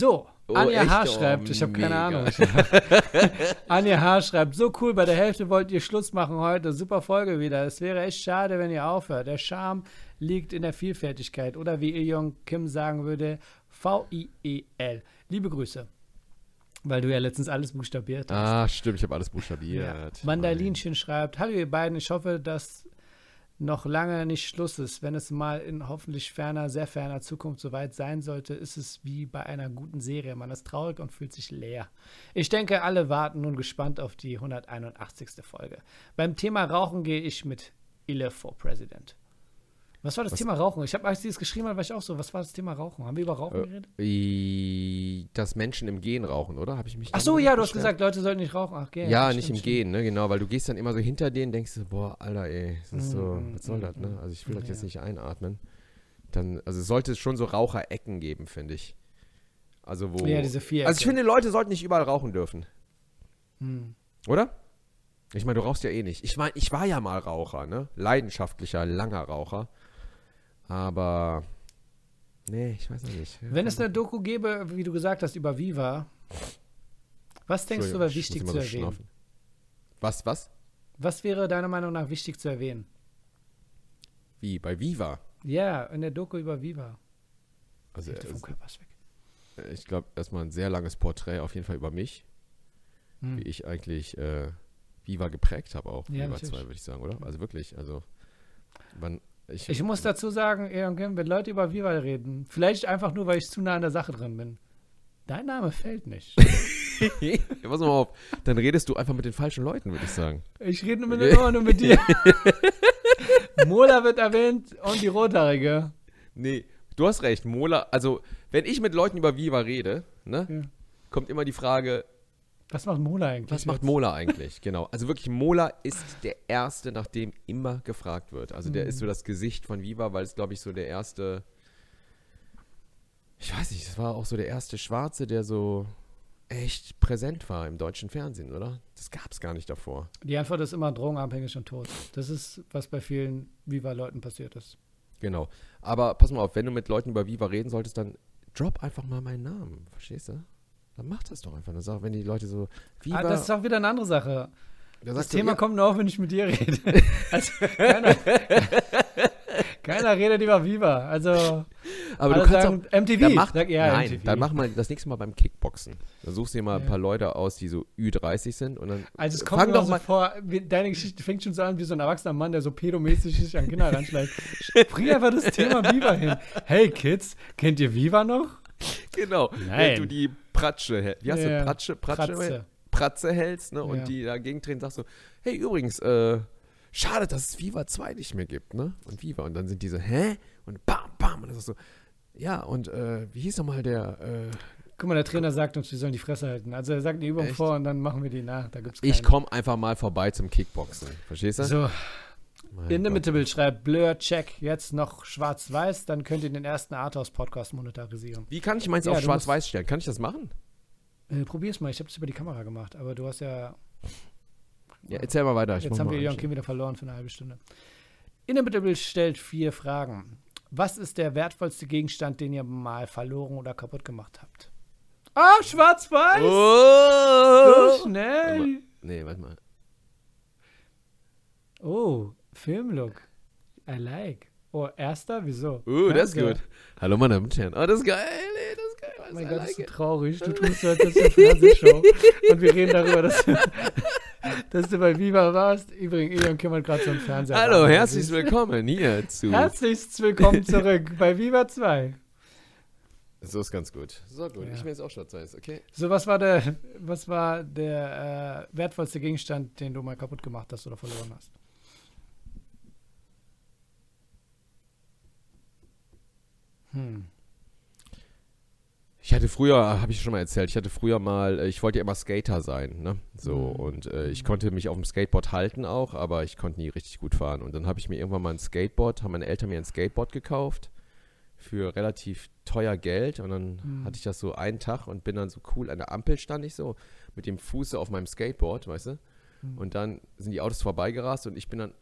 So, Oh, Anja? H. Oh, schreibt, ich habe keine. Ahnung. Anja H. schreibt, so cool, bei der Hälfte wollt ihr Schluss machen heute. Super Folge wieder. Es wäre echt schade, wenn ihr aufhört. Der Charme liegt in der Vielfältigkeit. Oder wie Ion Kim sagen würde, V-I-E-L. Liebe Grüße. Weil du ja letztens alles buchstabiert hast. Ah, stimmt, ich habe alles buchstabiert. Mandalinchen schreibt, hallo ihr beiden, ich hoffe, dass noch lange nicht Schluss ist. Wenn es mal in hoffentlich ferner, sehr ferner Zukunft soweit sein sollte, ist es wie bei einer guten Serie. Man ist traurig und fühlt sich leer. Ich denke, alle warten nun gespannt auf die 181. Folge. Beim Thema Rauchen gehe ich mit Ille for President. Was war das Was- Thema Rauchen? Ich habe, als sie es geschrieben hat, war ich auch so. Was war das Thema Rauchen? Haben wir über Rauchen Äh, geredet? I- Dass Menschen im Gehen rauchen, oder? Habe ich mich Ach so, ja, du hast gesagt, Leute sollten nicht rauchen. Ach, okay, Ja, stimmt, nicht im stimmt. Gehen, ne, genau, weil du gehst dann immer so hinter denen, denkst du, boah, Alter, ey, das ist so, Mm, was soll mm, das, ne? mm. Also ich will das Ja. jetzt nicht einatmen. Dann, also es sollte schon so Raucherecken geben, finde ich. Also wo. Ja, diese vier. also ich finde, Leute sollten nicht überall rauchen dürfen, Hm. oder? Ich meine, du rauchst ja eh nicht. Ich meine, ich war ja mal Raucher, ne? Leidenschaftlicher, langer Raucher. Aber. Nee, ich weiß noch nicht. Wenn es eine Doku gäbe, wie du gesagt hast, über Viva, was denkst du, wäre ich wichtig zu so erwähnen? schnaufen. Was, was? Was wäre deiner Meinung nach wichtig zu erwähnen? Wie? Bei Viva? Ja, in der Doku über Viva. Also, ist weg. ich glaube, erstmal ein sehr langes Porträt auf jeden Fall über mich. Hm. wie ich eigentlich äh, Viva geprägt habe auch. Ja, Viva natürlich. 2, würde ich sagen, oder? Also wirklich, also wann, ich, Ich muss dazu sagen, wenn Leute über Viva reden, vielleicht einfach nur, weil ich zu nah an der Sache drin bin. Dein Name fällt nicht. Ja, Pass mal auf, dann redest du einfach mit den falschen Leuten, würde ich sagen. Ich rede mit nur, nur mit dir. Mola wird erwähnt und die Rothaarige. Nee, du hast recht, Mola, also wenn ich mit Leuten über Viva rede, ne, Ja. kommt immer die Frage, Was macht Mola eigentlich? was macht jetzt? Mola eigentlich? Genau, also wirklich, Mola ist der Erste, nach dem immer gefragt wird. Also der Mhm. ist so das Gesicht von Viva, weil es, glaube ich, so der erste, ich weiß nicht, das war auch so der erste Schwarze, der so echt präsent war im deutschen Fernsehen, oder? Das gab es gar nicht davor. Die Antwort ist immer drogenabhängig und tot. Das ist, was bei vielen Viva-Leuten passiert ist. Genau. Aber pass mal auf, wenn du mit Leuten über Viva reden solltest, dann drop einfach mal meinen Namen. Verstehst du? Dann mach das doch einfach. Dann sag, wenn die Leute so Viva. Ah, das ist auch wieder eine andere Sache. Das Thema ja, kommt nur auf, wenn ich mit dir rede. Also, keiner, keiner redet über Viva. Also, aber du kannst auch. sagen MTV. Dann mach, Sag, ja, nein, MTV. dann mach mal das nächste Mal beim Kickboxen. Dann suchst du dir mal ein Ja. paar Leute aus, die so Ü30 sind und dann Also es kommt mir doch doch so mal. vor, wie, deine Geschichte fängt schon so an wie so ein erwachsener Mann, der so pedomäßig sich an Kinder ranschleicht. Bring einfach das Thema Viva hin. Hey Kids, kennt ihr Viva noch? Genau. Nein. Wenn du die Pratsche, wie heißt Ja. du, Pratsche, Pratsche, Pratze. Pratze hältst, ne? Und Ja. die dagegen drehen, sagst du, hey, übrigens, äh, schade, dass es Viva 2 nicht mehr gibt, ne? Und Viva. Und dann sind diese, hä? Und bam, bam. Und das ist so, ja, und äh, wie hieß nochmal der, äh, Guck mal, der Trainer sagt uns, wir sollen die Fresse halten. Also er sagt die Übung Echt? vor und dann machen wir die nach. Da gibt's ich komme einfach mal vorbei zum Kickboxen. Verstehst du? So, Mein Inimitable schreibt Blur, check, jetzt noch schwarz-weiß, dann könnt ihr den ersten Arthouse-Podcast monetarisieren. Wie kann ich meins Ja, auf schwarz-weiß stellen? Kann ich das machen? Äh, probier's mal, ich habe es über die Kamera gemacht, aber du hast ja Ja, erzähl mal weiter. Ich Jetzt haben wir anstellen. Kim wieder verloren für eine halbe Stunde. Inimitable stellt vier Fragen. Was ist der wertvollste Gegenstand, den ihr mal verloren oder kaputt gemacht habt? Ah, schwarz-weiß! Oh! so schnell! Nee, warte mal. Oh, Filmlook. I like. Oh, erster? Wieso? Oh, das ist gut. Hallo, meine Damen und Herren. Oh, das ist geil. ey, Das ist geil. Oh Was mein I Gott, like das ist so traurig. Du tust so, als du eine Fernsehshow. Und wir reden darüber, dass, du- dass du bei Viva warst. Übrigens, Elion Kim hat gerade so einen Fernseher. Hallo, herzlich willkommen hier zu. Herzlichst willkommen zurück bei Viva 2. So ist ganz gut. So gut. Ja. Ich will jetzt auch schwarz-weiß, okay? So, was war der, was war der äh, wertvollste Gegenstand, den du mal kaputt gemacht hast oder verloren hast? Hm. Ich hatte früher, habe ich schon mal erzählt, ich hatte früher mal, äh, ich wollte ja immer Skater sein, ne? So, Mhm. und äh, ich konnte mich auf dem Skateboard halten auch, aber ich konnte nie richtig gut fahren. Und dann habe ich mir irgendwann mal ein Skateboard, haben meine Eltern mir ein Skateboard gekauft für relativ teuer Geld und dann Mhm. hatte ich das so einen Tag und bin dann so cool an der Ampel stand ich so mit dem Fuß auf meinem Skateboard, weißt du? Mhm. Und dann sind die Autos vorbeigerast und ich bin dann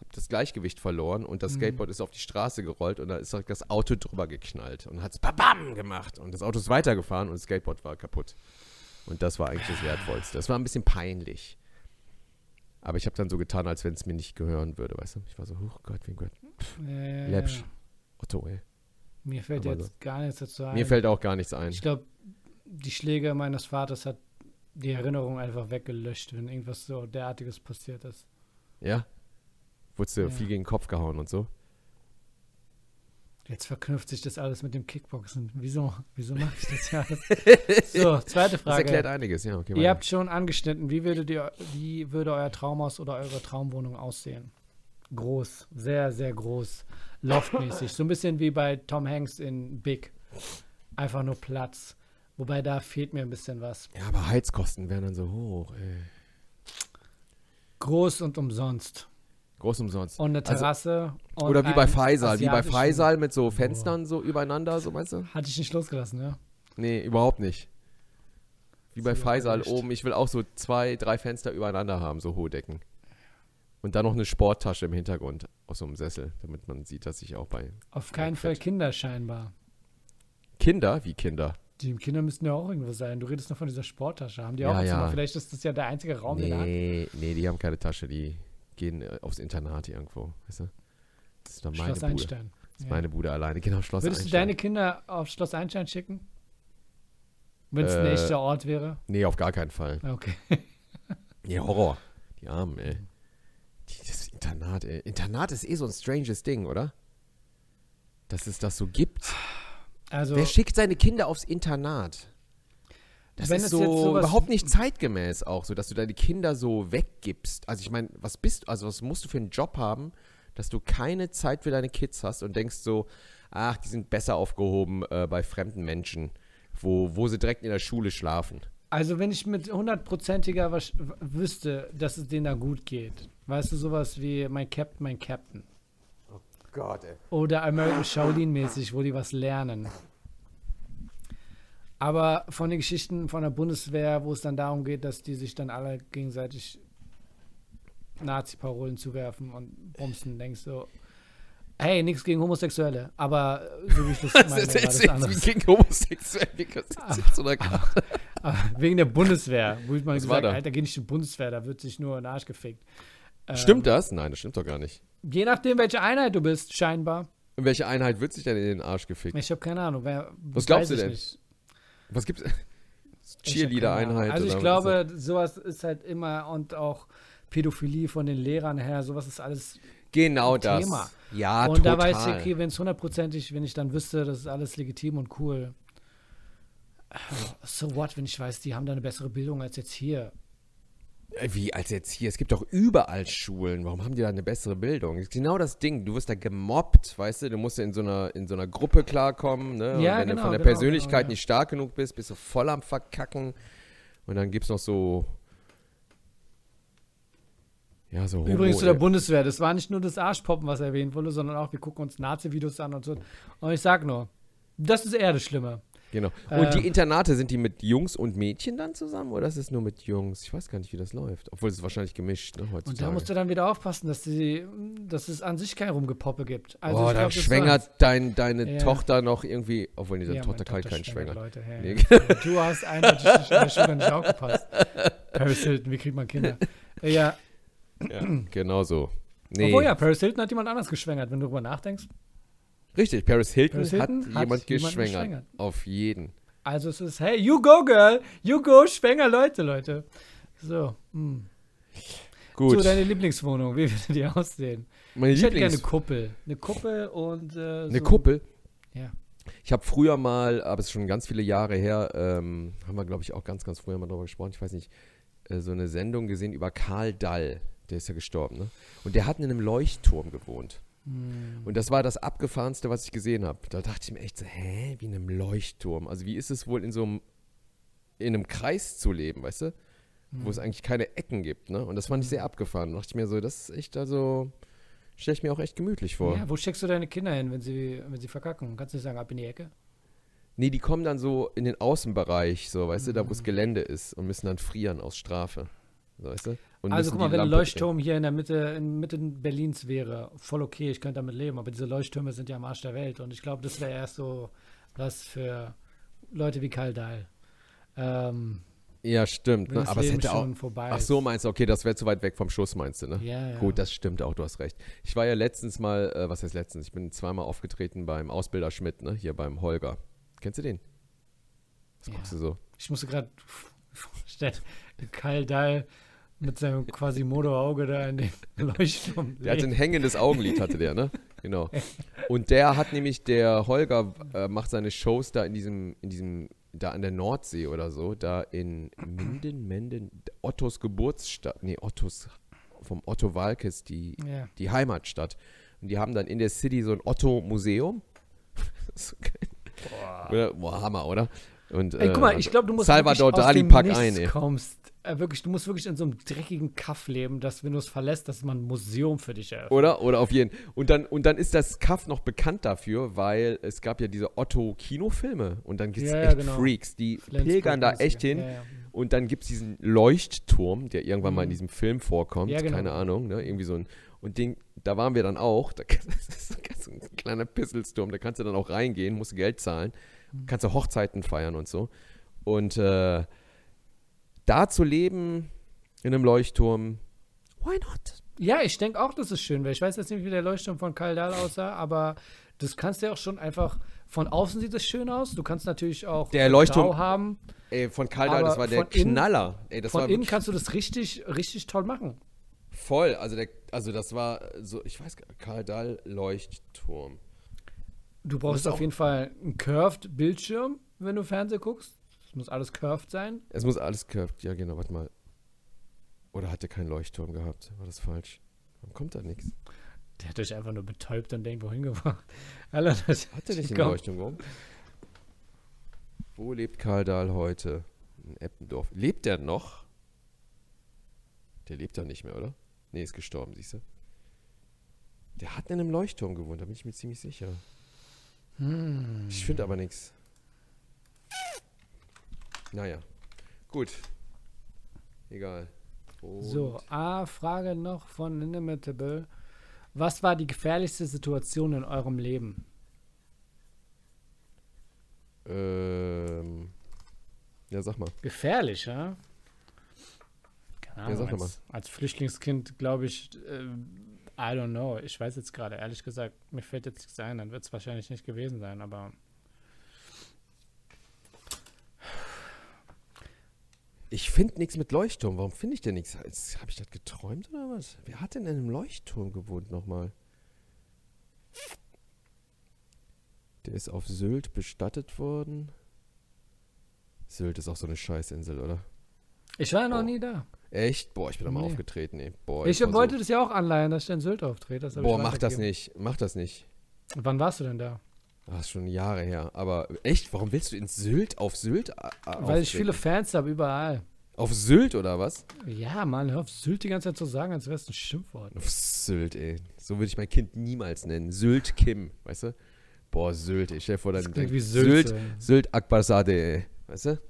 habe das Gleichgewicht verloren und das Mhm. Skateboard ist auf die Straße gerollt und da ist das Auto drüber geknallt und hat es babam gemacht und das Auto ist weitergefahren und das Skateboard war kaputt. Und das war eigentlich das Wertvollste. Das war ein bisschen peinlich. Aber ich habe dann so getan, als wenn es mir nicht gehören würde, weißt du? Ich war so, oh Gott, wie Gott. Äh, Läppsch. Otto, ey. Mir fällt Aber jetzt gar nichts dazu ein. Mir fällt auch gar nichts ein. ich glaube, die Schläge meines Vaters hat die Erinnerung einfach weggelöscht, wenn irgendwas so derartiges passiert ist. Ja? Wurdest du Ja. viel gegen den Kopf gehauen und so? Jetzt verknüpft sich das alles mit dem Kickboxen. Wieso? Wieso mache ich das ja alles? So, zweite Das erklärt Frage. einiges, ja, okay. Ihr weiter. habt schon angeschnitten, wie, würdet ihr, wie würde euer Traumhaus oder eure Traumwohnung aussehen? Groß, sehr, sehr groß, loftmäßig. So ein bisschen wie bei Tom Hanks in Big. Einfach nur Platz. Wobei da fehlt mir ein bisschen was. ja, aber Heizkosten wären dann so hoch, ey. Groß und umsonst. Groß umsonst. Und eine Also- Terrasse. und Oder wie bei Faisal, wie bei Faisal mit so Fenstern so übereinander, so meinst du? Hatte ich nicht losgelassen, ja. Nee, überhaupt nicht. Wie bei Faisal erwischt. oben, ich will auch so zwei, drei Fenster übereinander haben, so hohe Decken. Und dann noch eine Sporttasche im Hintergrund aus so einem Sessel, damit man sieht, dass ich auch bei Auf keinen Fall fett. Kinder scheinbar. Kinder, wie Kinder. Die Kinder müssten ja auch irgendwo sein. Du redest noch von dieser Sporttasche. Haben die Ja, auch ja. Vielleicht ist das ja der einzige Raum, den er hat. Nee, nee, die haben keine Tasche, die gehen äh, aufs Internat irgendwo, weißt du? Das ist doch meine Schloss Bude. Einstein. Das ist Ja. meine Bude alleine, genau, Schloss Würdest du Einstein. deine Kinder auf Schloss Einstein schicken? Wenn es ein Äh, echter Ort wäre? Nee, auf gar keinen Fall. Okay. Nee, Horror. Die Armen, ey. Die, das Internat, ey. Internat ist eh so ein stranges Ding, oder? Dass es das so gibt. Also, Wer schickt seine Kinder aufs Internat? Das Wenn ist so überhaupt nicht zeitgemäß auch, so dass du deine Kinder so weggibst. Also ich meine, was bist also was musst du für einen Job haben, dass du keine Zeit für deine Kids hast und denkst so, ach, die sind besser aufgehoben äh, bei fremden Menschen, wo, wo sie direkt in der Schule schlafen. also, wenn ich mit hundertprozentiger wüsste, dass es denen da gut geht, weißt du, sowas wie mein Captain, mein Captain. Gott, ey. Oder American Shaolin-mäßig, wo die was lernen. Aber von den Geschichten von der Bundeswehr, wo es dann darum geht, dass die sich dann alle gegenseitig Nazi-Parolen zuwerfen und bumsen, denkst du, hey, nichts gegen Homosexuelle, aber so wie ich das Das meine, ist war das gegen homosexuell. Wie kannst du jetzt so wegen der Bundeswehr, wo ich mal Was gesagt da? Alter, geh nicht zur Bundeswehr, da wird sich nur in den Arsch gefickt. Ähm, Stimmt das? Nein, das stimmt doch gar nicht. Je nachdem, welche Einheit du bist, scheinbar. In welche Einheit wird sich denn in den Arsch gefickt? Ich habe keine Ahnung. Wer, Was glaubst du denn? Nicht. Was gibt's? Cheerleader-Einheit. Also ich oder was ist glaube, sowas ist halt immer und auch Pädophilie von den Lehrern her, sowas ist alles. genau das. Thema. Ja, und total. da weiß ich, okay, wenn es hundertprozentig, wenn ich dann wüsste, das ist alles legitim und cool. So what, wenn ich weiß, die haben da eine bessere Bildung als jetzt hier. Äh, Wie als jetzt hier? Es gibt doch überall Schulen. Warum haben die da eine bessere Bildung? Das ist genau das Ding. Du wirst da gemobbt, weißt du? Du musst ja in so einer, in so einer Gruppe klarkommen. Ne? Ja, wenn du genau, von der genau, Persönlichkeit genau, nicht stark genug bist, bist du voll am Verkacken. Und dann gibt's noch so. Ja, so Homo, Übrigens zu der äh, Bundeswehr, das war nicht nur das Arschpoppen, was erwähnt wurde, sondern auch, wir gucken uns Nazi-Videos an und so. Und ich sag nur, das ist eher das Schlimme. Genau. Und Äh, die Internate, sind die mit Jungs und Mädchen dann zusammen oder ist es nur mit Jungs? Ich weiß gar nicht, wie das läuft. Obwohl es ist wahrscheinlich gemischt, ne, heutzutage. Und da musst du dann wieder aufpassen, dass, die, dass es an sich kein Rumgepoppe gibt. Also oh, dann schwängert dein, deine Ja. Tochter noch irgendwie, obwohl diese Ja, Tochter kann keinen schwängert Schwänger. Leute, ja, Nee. Du hast eindeutig in der Schule nicht aufgepasst. Paris Hilton, wie kriegt man Kinder? Ja, Ja, genau so. Nee, obwohl ja, Paris Hilton hat jemand anders geschwängert, wenn du darüber nachdenkst. Richtig, Paris Hilton, Paris Hilton hat, hat jemand geschwängert. geschwängert. Auf jeden. Also es ist, hey, you go, girl, you go, schwänger Leute, Leute. So, hm. Gut. so deine Lieblingswohnung, wie würde die aussehen? Meine Ich hätte gerne eine Kuppel. Eine Kuppel und äh, eine so, Kuppel. Ja. Ich habe früher mal, aber es ist schon ganz viele Jahre her, ähm, haben wir, glaube ich, auch ganz, ganz früher mal drüber gesprochen, ich weiß nicht, äh, so eine Sendung gesehen über Karl Dall. Der ist ja gestorben, ne? Und der hat in einem Leuchtturm gewohnt. Hm. Und das war das abgefahrenste, was ich gesehen habe. Da dachte ich mir echt so, hä, wie in einem Leuchtturm. Also wie ist es wohl in so einem, in einem Kreis zu leben, weißt du? Wo es eigentlich keine Ecken gibt, ne? Und das fand ich sehr abgefahren. Da dachte ich mir so, das ist echt, also, stelle ich mir auch echt gemütlich vor. Ja, wo steckst du deine Kinder hin, wenn sie, wenn sie verkacken? Kannst du nicht sagen, ab in die Ecke? Nee, die kommen dann so in den Außenbereich, so, weißt du, da wo es Gelände ist und müssen dann frieren aus Strafe. weißt du? Und also guck mal, wenn ein Leuchtturm hier in der Mitte, in Mitte Berlins wäre, voll okay, ich könnte damit leben, aber diese Leuchttürme sind ja am Arsch der Welt und ich glaube, das wäre erst so was für Leute wie Karl Dahl. Ähm, Ja, stimmt. Ne? Aber es hätte auch. Ach so, meinst du, okay, das wäre zu weit weg vom Schuss, meinst du, ne? Ja, ja. Gut, das stimmt auch, du hast recht. Ich war ja letztens mal, äh, was heißt letztens? Ich bin zweimal aufgetreten beim Ausbilder Schmidt, ne? Hier beim Holger. Kennst du den? Was Ja. guckst du so? Ich musste gerade Karl Dahl mit seinem quasi Modo-Auge da in den Leuchtturm. Der hatte ein hängendes Augenlid, hatte der, ne? Genau. Und der hat nämlich, der Holger äh, macht seine Shows da in diesem, in diesem, da an der Nordsee oder so, da in Minden, Menden, Ottos Geburtsstadt, nee, Ottos, vom Otto Walkes, die, Ja. die Heimatstadt. Und die haben dann in der City so ein Otto-Museum. So. Oder? Boah, Hammer, oder? Und, Ey, guck mal, äh, ich glaube, du musst Salvador Dali pack ein, ey. kommst. Äh, wirklich, du musst wirklich in so einem dreckigen Kaff leben, dass wenn du es verlässt, dass man ein Museum für dich eröffnet. Oder? Oder auf jeden. Und dann, und dann ist das Kaff noch bekannt dafür, weil es gab ja diese Otto-Kinofilme. Und dann gibt es Ja, ja, echt genau. Freaks, die Flensburg pilgern da echt hin. Ja. Und dann gibt es diesen Leuchtturm, der irgendwann mal in Mhm. diesem Film vorkommt. Ja, genau. Keine Ahnung, ne? Irgendwie so ein. Und den, da waren wir dann auch. Da, das ist so ein kleiner Pisselsturm. Da kannst du dann auch reingehen, musst Geld zahlen. Mhm. Kannst du Hochzeiten feiern und so. Und äh, da zu leben in einem Leuchtturm, why not? Ja, ich denke auch, dass es schön wäre. Ich weiß jetzt nicht, wie der Leuchtturm von Karl Dahl aussah, aber das kannst du ja auch schon einfach. Von außen sieht es schön aus. Du kannst natürlich auch Der Leuchtturm- haben. Ey, von Karl Dahl, Aber das war der Knaller. Ey, das Von war innen kannst du das richtig, richtig toll machen. voll. Also, der, also das war so, ich weiß gar Karl Dahl Leuchtturm. Du brauchst auf jeden Fall einen curved Bildschirm, wenn du Fernsehen guckst. Es muss alles curved sein. Es muss alles curved. Ja, genau, warte mal. Oder hat der keinen Leuchtturm gehabt? War das falsch? Warum kommt da nichts? Der hat dich einfach nur betäubt und irgendwo hingebracht. Alter, das Hat der nicht einen. Leuchtturm? Wo lebt Karl Dahl heute? In Eppendorf. Lebt der noch? Der lebt da nicht mehr, oder? Nee, ist gestorben, siehst du? Der hat in einem Leuchtturm gewohnt, da bin ich mir ziemlich sicher. Hm. Ich finde aber nichts. Naja, gut. Egal. Und So, A, Frage noch von Inimitable. Was war die gefährlichste Situation in eurem Leben? Ähm, ja, sag mal. Gefährlich, ja? Keine Ahnung, sag doch als, als Flüchtlingskind glaube ich, äh, I don't know. Ich weiß jetzt gerade, ehrlich gesagt, mir fällt jetzt nichts ein, dann wird es wahrscheinlich nicht gewesen sein, aber Ich finde nichts mit Leuchtturm. Warum finde ich denn nichts? Habe ich das geträumt oder was? Wer hat denn in einem Leuchtturm gewohnt nochmal? Der ist auf Sylt bestattet worden. Sylt ist auch so eine Scheißinsel, oder? ich war noch Boah. nie da. Echt? Boah, ich bin da mal Nee. aufgetreten, ey. Boah, Ich war wollte das ja auch anleihen, dass ich in Sylt auftrete. So, ich Boah, mach das nicht. Mach das nicht. Wann warst du denn da? Das ist schon Jahre her. Aber echt, warum willst du in Sylt, auf Sylt? äh, Weil ich viele Fans habe überall. Auf Sylt oder was? Ja, Mann, hör auf Sylt die ganze Zeit zu sagen, als wäre es ein Schimpfwort. Auf Sylt, ey. So würde ich mein Kind niemals nennen. Sylt Kim, weißt du? Boah, Sylt, ey. Stell vor, dann klingt wie Sylt, Sylt. Sylt Akbarsade, ey. Weißt du?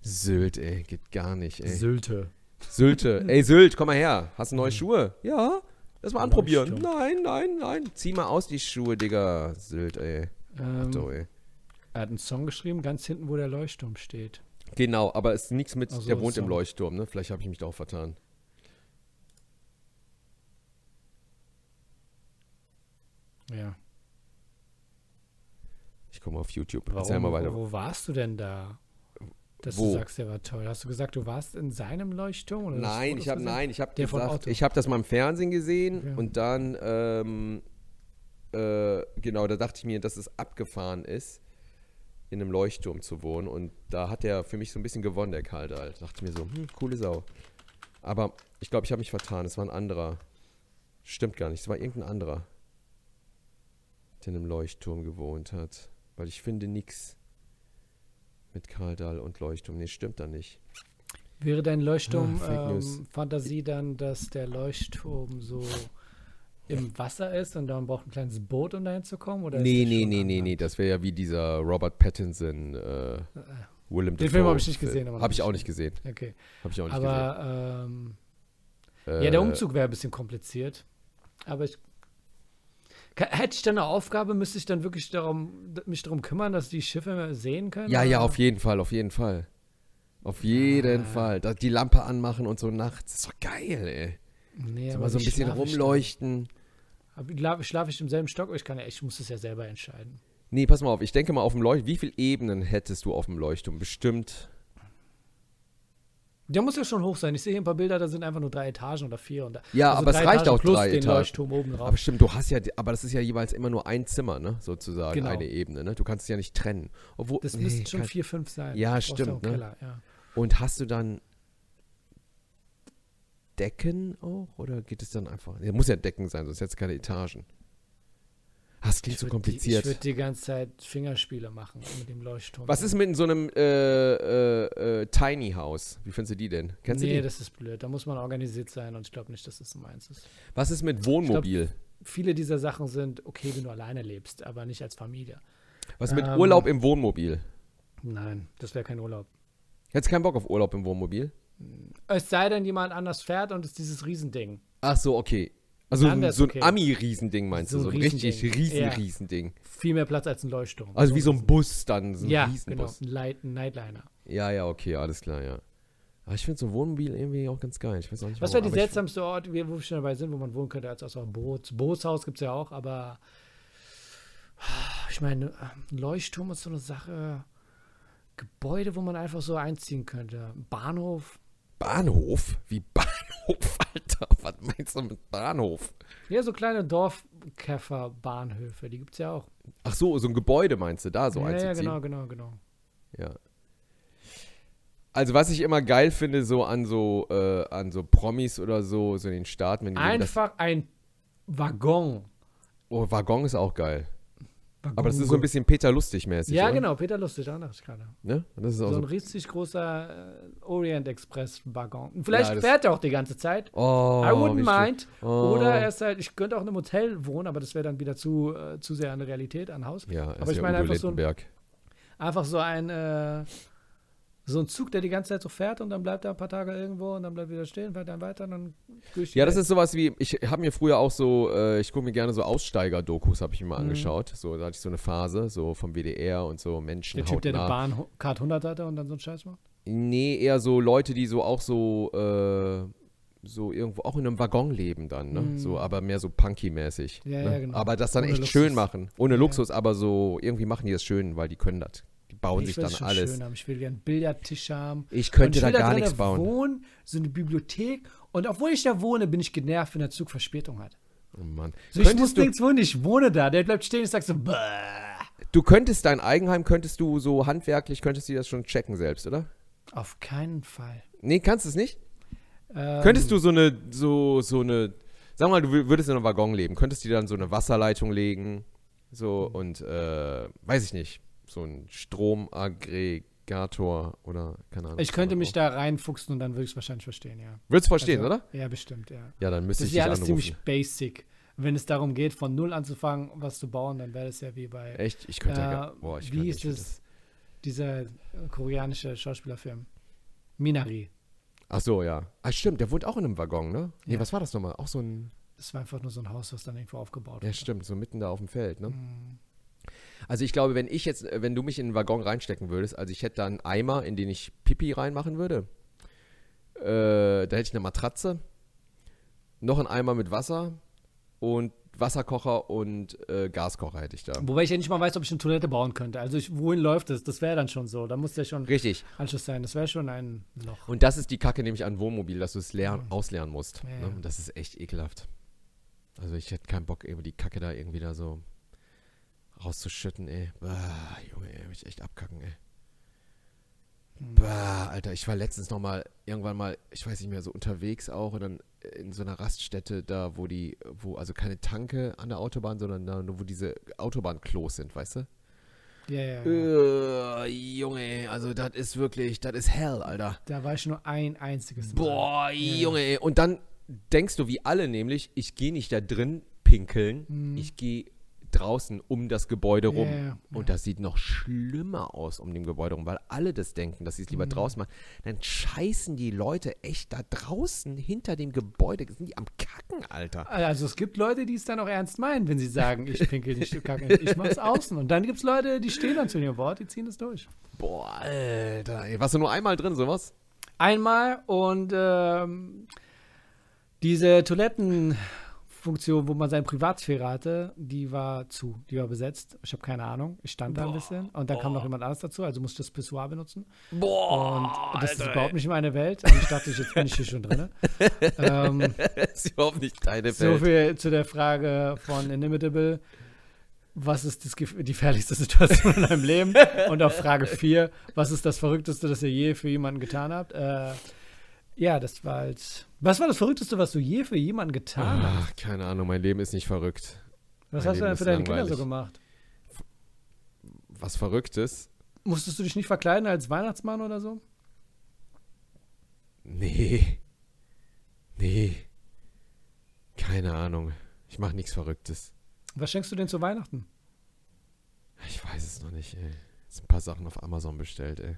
Sylt, ey. Geht gar nicht, ey. Sylte. Sylte. Ey, Sylt, komm mal her. Hast du neue Schuhe? Ja. Lass mal anprobieren. Nein, nein, nein. Zieh mal aus die Schuhe, Digga. Sylt, ey. Ähm, ey. er hat einen Song geschrieben, ganz hinten, wo der Leuchtturm steht. Genau, aber es ist nichts mit, Ach so, der wohnt im. Leuchtturm, ne? Vielleicht habe ich mich da auch vertan. Ja. Ich komme auf YouTube. Warum? Mal weiter. Wo, warst du denn da? Dass Wo? du sagst, der war toll. Hast du gesagt, du warst in seinem Leuchtturm? Nein, ich habe gesehen? nein, ich habe gesagt, ich habe das mal im Fernsehen gesehen Okay. und dann ähm, äh, genau, da dachte ich mir, dass es abgefahren ist, in einem Leuchtturm zu wohnen und da hat er für mich so ein bisschen gewonnen, der Karl Dahl. Da dachte ich mir so, hm, coole Sau. Aber ich glaube, ich habe mich vertan. Es war ein anderer. Stimmt gar nicht. Es war irgendein anderer, der in einem Leuchtturm gewohnt hat, weil ich finde nix mit Karl Dahl und Leuchtturm. Nee, stimmt da nicht. Wäre dein Ah, Fake News. Leuchtturm-Fantasie dann, dass der Leuchtturm so im Wasser ist und dann braucht ein kleines Boot, um dahin zu kommen? Oder Nee, nee, nee, nee, nee. Das wäre ja wie dieser Robert Pattinson, äh, Willem Den Film habe ich nicht gesehen, aber Habe ich auch nicht gesehen. Okay. Habe ich auch nicht gesehen. Aber ähm, Äh, Ja, der Umzug wäre ein bisschen kompliziert. Aber ich. Hätte ich dann eine Aufgabe, müsste ich dann wirklich darum, mich darum kümmern, dass die Schiffe sehen können? Ja, ja, oder? auf jeden Fall, auf jeden Fall. Auf jeden Fall. Da, die Lampe anmachen und so nachts. ist doch geil, ey. Nee, So aber mal so ein bisschen rumleuchten. Schlafe ich im selben Stock? Ich, kann ja, ich muss es ja selber entscheiden. Nee, pass mal auf. Ich denke mal auf dem Leuchtturm. Wie viele Ebenen hättest du auf dem Leuchtturm? Bestimmt. Der muss ja schon hoch sein. Ich sehe hier ein paar Bilder, da sind einfach nur drei Etagen oder vier. Und da, Ja, also aber es reicht Etagen auch plus drei den Etagen. Leuchtturm oben drauf. Aber stimmt, du hast ja, aber das ist ja jeweils immer nur ein Zimmer, ne? Sozusagen, Genau. eine Ebene, ne? Du kannst es ja nicht trennen. Obwohl, das nee, müssten schon vier, fünf sein. Ja, stimmt, ne? Keller, ja. Und hast du dann Decken auch? Oder geht es dann einfach? Ja, muss ja Decken sein, sonst hättest du keine Etagen. Das klingt so kompliziert. Die, ich würde die ganze Zeit Fingerspiele machen mit dem Leuchtturm. Was ist mit so einem äh, äh, äh, Tiny House? Wie findest du die denn? Kennst nee, das ist blöd. Da muss man organisiert sein und ich glaube nicht, dass das meins ist. Was ist mit Wohnmobil? Viele dieser Sachen sind okay, wenn du alleine lebst, aber nicht als Familie. Was mit ähm, Urlaub im Wohnmobil? Nein, das wäre kein Urlaub. Hättest keinen Bock auf Urlaub im Wohnmobil? Es sei denn, jemand anders fährt und es ist dieses Riesending. Ach so, okay. Also ein, wär's so ein okay. Ami-Riesending meinst So du? So ein ein richtig Riesending. riesen, Ja. Riesending. Viel mehr Platz als ein Leuchtturm. Also wie so ein ein Bus dann, so ein Ja, genau. Riesenbus. Ein, Light, ein Nightliner. Ja, ja, okay, alles klar, ja. Aber ich finde so ein Wohnmobil irgendwie auch ganz geil. Ich weiß auch nicht, Was wäre ich- seltsamste Ort, wo wir schon dabei sind, wo man wohnen könnte, als außer ein Boot? Bootshaus gibt es ja auch, aber ich meine, ein Leuchtturm ist so eine Sache. Gebäude, wo man einfach so einziehen könnte. Bahnhof. Bahnhof? Wie Bahnhof, Alter? Was meinst du mit Bahnhof? Ja, so kleine Dorfkäfer-Bahnhöfe, die gibt es ja auch. Ach so, so ein Gebäude meinst du, da so ja, ja, einzuziehen? genau, genau, genau. Ja. Also was ich immer geil finde, so an so, äh, an so Promis oder so, so in den Staaten, wenn die Einfach ein Waggon. Oh, Waggon ist auch geil. Aber das ist so ein bisschen Peter Lustig-mäßig, Ja, oder? genau, Peter Lustig, da dachte ich gerade. Ne? Das ist So so, ein richtig großer äh, Orient Express Waggon. Und Vielleicht Ja, fährt er auch die ganze Zeit. oh, I wouldn't mind. Oh. Oder er ist halt, ich könnte auch in einem Hotel wohnen, aber das wäre dann wieder zu, äh, zu sehr an der Realität, an Haus. Ja, Aber ist ich meine einfach so ein-. Einfach so ein, äh, so ein Zug, der die ganze Zeit so fährt und dann bleibt er ein paar Tage irgendwo und dann bleibt er wieder stehen, fährt dann weiter und dann Ja, das ist sowas wie, ich habe mir früher auch so, äh, ich gucke mir gerne so Aussteiger-Dokus, habe ich mir mal Mhm. angeschaut. So, da hatte ich so eine Phase, so vom WDR und so Menschen der Typ, der eine. Bahn Card 100 hatte und dann so einen Scheiß macht. Nee, eher so Leute, die so auch so, äh, so irgendwo auch in einem Waggon leben dann, ne? Mm. So, aber mehr so punky-mäßig. Ja, ne? ja, genau. Aber das dann Ohne echt Luxus. schön machen. Ohne Ja. Luxus, aber so, irgendwie machen die das schön, weil die können das. Bauen ich sich dann schon alles. schön haben. Ich will gerne einen Billardtisch haben. Ich könnte da gar nichts bauen. wohnen, so eine Bibliothek. Und obwohl ich da wohne, bin ich genervt, wenn der Zug Verspätung hat. Oh Mann. So, ich muss nirgends wohnen, ich wohne da. Der bleibt stehen und sagt so, Bäh. du könntest dein Eigenheim, könntest du so handwerklich, könntest du das schon checken selbst, oder? Auf keinen Fall. Nee, kannst du es nicht? Ähm, Könntest du so eine, so, so eine, sag mal, du wür- würdest in einem Waggon leben, könntest du dir dann so eine Wasserleitung legen, so und, äh, weiß ich nicht, so ein Stromaggregator oder, keine Ahnung. Ich könnte mich da reinfuchsen und dann würde ich es wahrscheinlich verstehen, ja. Würdest du verstehen, Also, oder? Ja, bestimmt, ja. Ja, dann Das müsste ist ich dich ja alles anrufen. ziemlich basic. Wenn es darum geht, von null anzufangen, was zu bauen, dann wäre das ja wie bei, Echt? Ich könnte ja äh, gar, boah, ich wie ist es, dieser koreanische Schauspielerfilm? Minari. Ach so, ja. Ah, stimmt, der wohnt auch in einem Waggon, ne? Nee, Ja. was war das nochmal? Auch so ein, Das war einfach nur so ein Haus, was dann irgendwo aufgebaut ja wurde. stimmt, so mitten da auf dem Feld, ne? Mhm. Also ich glaube, wenn ich jetzt, äh, wenn du mich in einen Waggon reinstecken würdest, also ich hätte da einen Eimer, in den ich Pipi reinmachen würde. Äh, da hätte ich eine Matratze, noch einen Eimer mit Wasser und Wasserkocher und äh, Gaskocher hätte ich da. Wobei ich ja nicht mal weiß, ob ich eine Toilette bauen könnte. Also ich, wohin läuft das? Das wäre dann schon so. Da muss ja schon Richtig. Anschluss sein. Das wäre schon ein Loch. Und das ist die Kacke nämlich an Wohnmobil, dass du es lernen, auslernen musst. Ja, ne? Und das ist echt ekelhaft. Also ich hätte keinen Bock, irgendwie die Kacke da irgendwie da so rauszuschütten, ey. Bah, Junge, ey, mich echt abkacken, ey. Hm. Bah, Alter, ich war letztens noch mal irgendwann mal, ich weiß nicht mehr, so unterwegs auch und dann in so einer Raststätte da, wo die, wo, also keine Tanke an der Autobahn, sondern da, nur wo diese Autobahnklos sind, weißt du? Ja, ja, ja. Äh, Junge, also das ist wirklich, das ist hell, Alter. Da war ich nur ein einziges Mal. Boah, Ja. Junge, ey. Und dann denkst du wie alle nämlich, ich gehe nicht da drin pinkeln, Mhm. ich gehe draußen um das Gebäude rum. Ja, ja, Und das sieht noch schlimmer aus um dem Gebäude rum, weil alle das denken, dass sie es lieber Mhm. draußen machen. Dann scheißen die Leute echt da draußen hinter dem Gebäude. Sind die am Kacken, Alter? Also es gibt Leute, die es dann auch ernst meinen, wenn sie sagen, ich pinkel nicht, kacke nicht, ich mach's außen. Und dann gibt es Leute, die stehen dann zu ihrem Wort, die ziehen es durch. Boah, Alter. Ey, warst du nur einmal drin, sowas? Einmal und ähm, diese Toilettenfunktion, wo man seine Privatsphäre hatte, die war zu, die war besetzt. Ich habe keine Ahnung. Ich stand da ein bisschen und dann kam noch jemand anderes dazu, also musste ich das Pissoir benutzen. Boah, Und das ist Alter, überhaupt nicht meine Welt. Und ich dachte, jetzt bin ich hier schon drin. ähm, ey. ist überhaupt nicht deine so Welt. viel zu der Frage von Inimitable. Was ist das, die gefährlichste Situation in deinem Leben? Und auf Frage 4, was ist das Verrückteste, das ihr je für jemanden getan habt? Äh, ja, das war halt. Was war das Verrückteste, was du je für jemanden getan hast? Ach, keine Ahnung, mein Leben ist nicht verrückt. Was mein hast du Leben denn für deine Kinder so langweilig. gemacht? Was Verrücktes? Musstest du dich nicht verkleiden als Weihnachtsmann oder so? Nee. Nee. Keine Ahnung. Ich mache nichts Verrücktes. Was schenkst du denn zu Weihnachten? Ich weiß es noch nicht, ey. Jetzt ein paar Sachen auf Amazon bestellt, ey.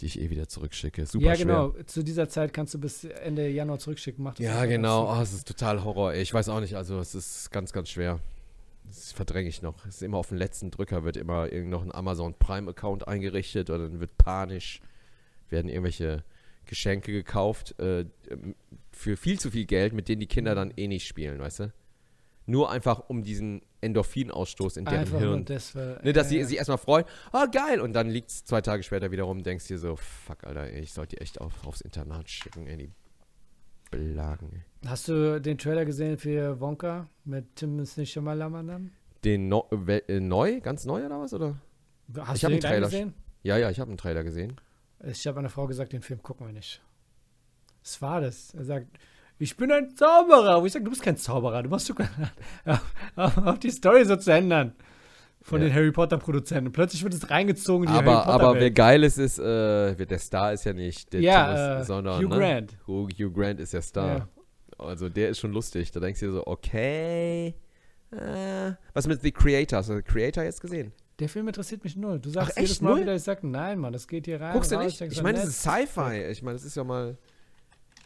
Die ich eh wieder zurückschicke. Super ja, schwer. genau. Zu dieser Zeit kannst du bis Ende Januar zurückschicken. Mach das Ja, genau. Oh, es ist total Horror, ey. Ich weiß auch nicht, also es ist ganz, ganz schwer. Das verdränge ich noch. Es ist immer auf den letzten Drücker, wird immer irgend noch ein Amazon Prime-Account eingerichtet und dann wird panisch, werden irgendwelche Geschenke gekauft äh, für viel zu viel Geld, mit denen die Kinder dann eh nicht spielen, weißt du? Nur einfach um diesen Endorphinausstoß in deren Einfach nur Hirn. das, weil, Ne, dass äh, sie sich erstmal freuen, ah geil, und dann liegt es zwei Tage später wieder rum, denkst dir so, fuck, Alter, ich sollte die echt auf, aufs Internat schicken, ey, die Belagen. Hast du den Trailer gesehen für Wonka mit Timothy Chalamet? Den no äh, neu, ganz neu oder was, oder? Hast Ich du den einen Trailer gesehen? Ja, ja, ich habe einen Trailer gesehen. Ich habe einer Frau gesagt, den Film gucken wir nicht. Was war das? Er sagt, ich bin ein Zauberer. Wo ich sage, du bist kein Zauberer. Du machst sogar auf die Story so zu ändern. Von Ja. den Harry Potter Produzenten. Plötzlich wird es reingezogen in die Harry Aber, Potter aber wer geil ist, ist, äh, der Star ist ja nicht der Ja, Thomas, äh, sondern Hugh ne? Grant. Hugh, Hugh Grant ist der Star. Ja. Also der ist schon lustig. Da denkst du dir so, okay. Äh, was mit The Creator? Hast du The Creator jetzt gesehen? Der Film interessiert mich null. Du sagst Ach, echt jedes Mal null? wieder, ich sag, nein, Mann, das geht hier rein. Guckst du nicht? Ich meine, das ist Sci-Fi. Ich meine, das ist ja mal.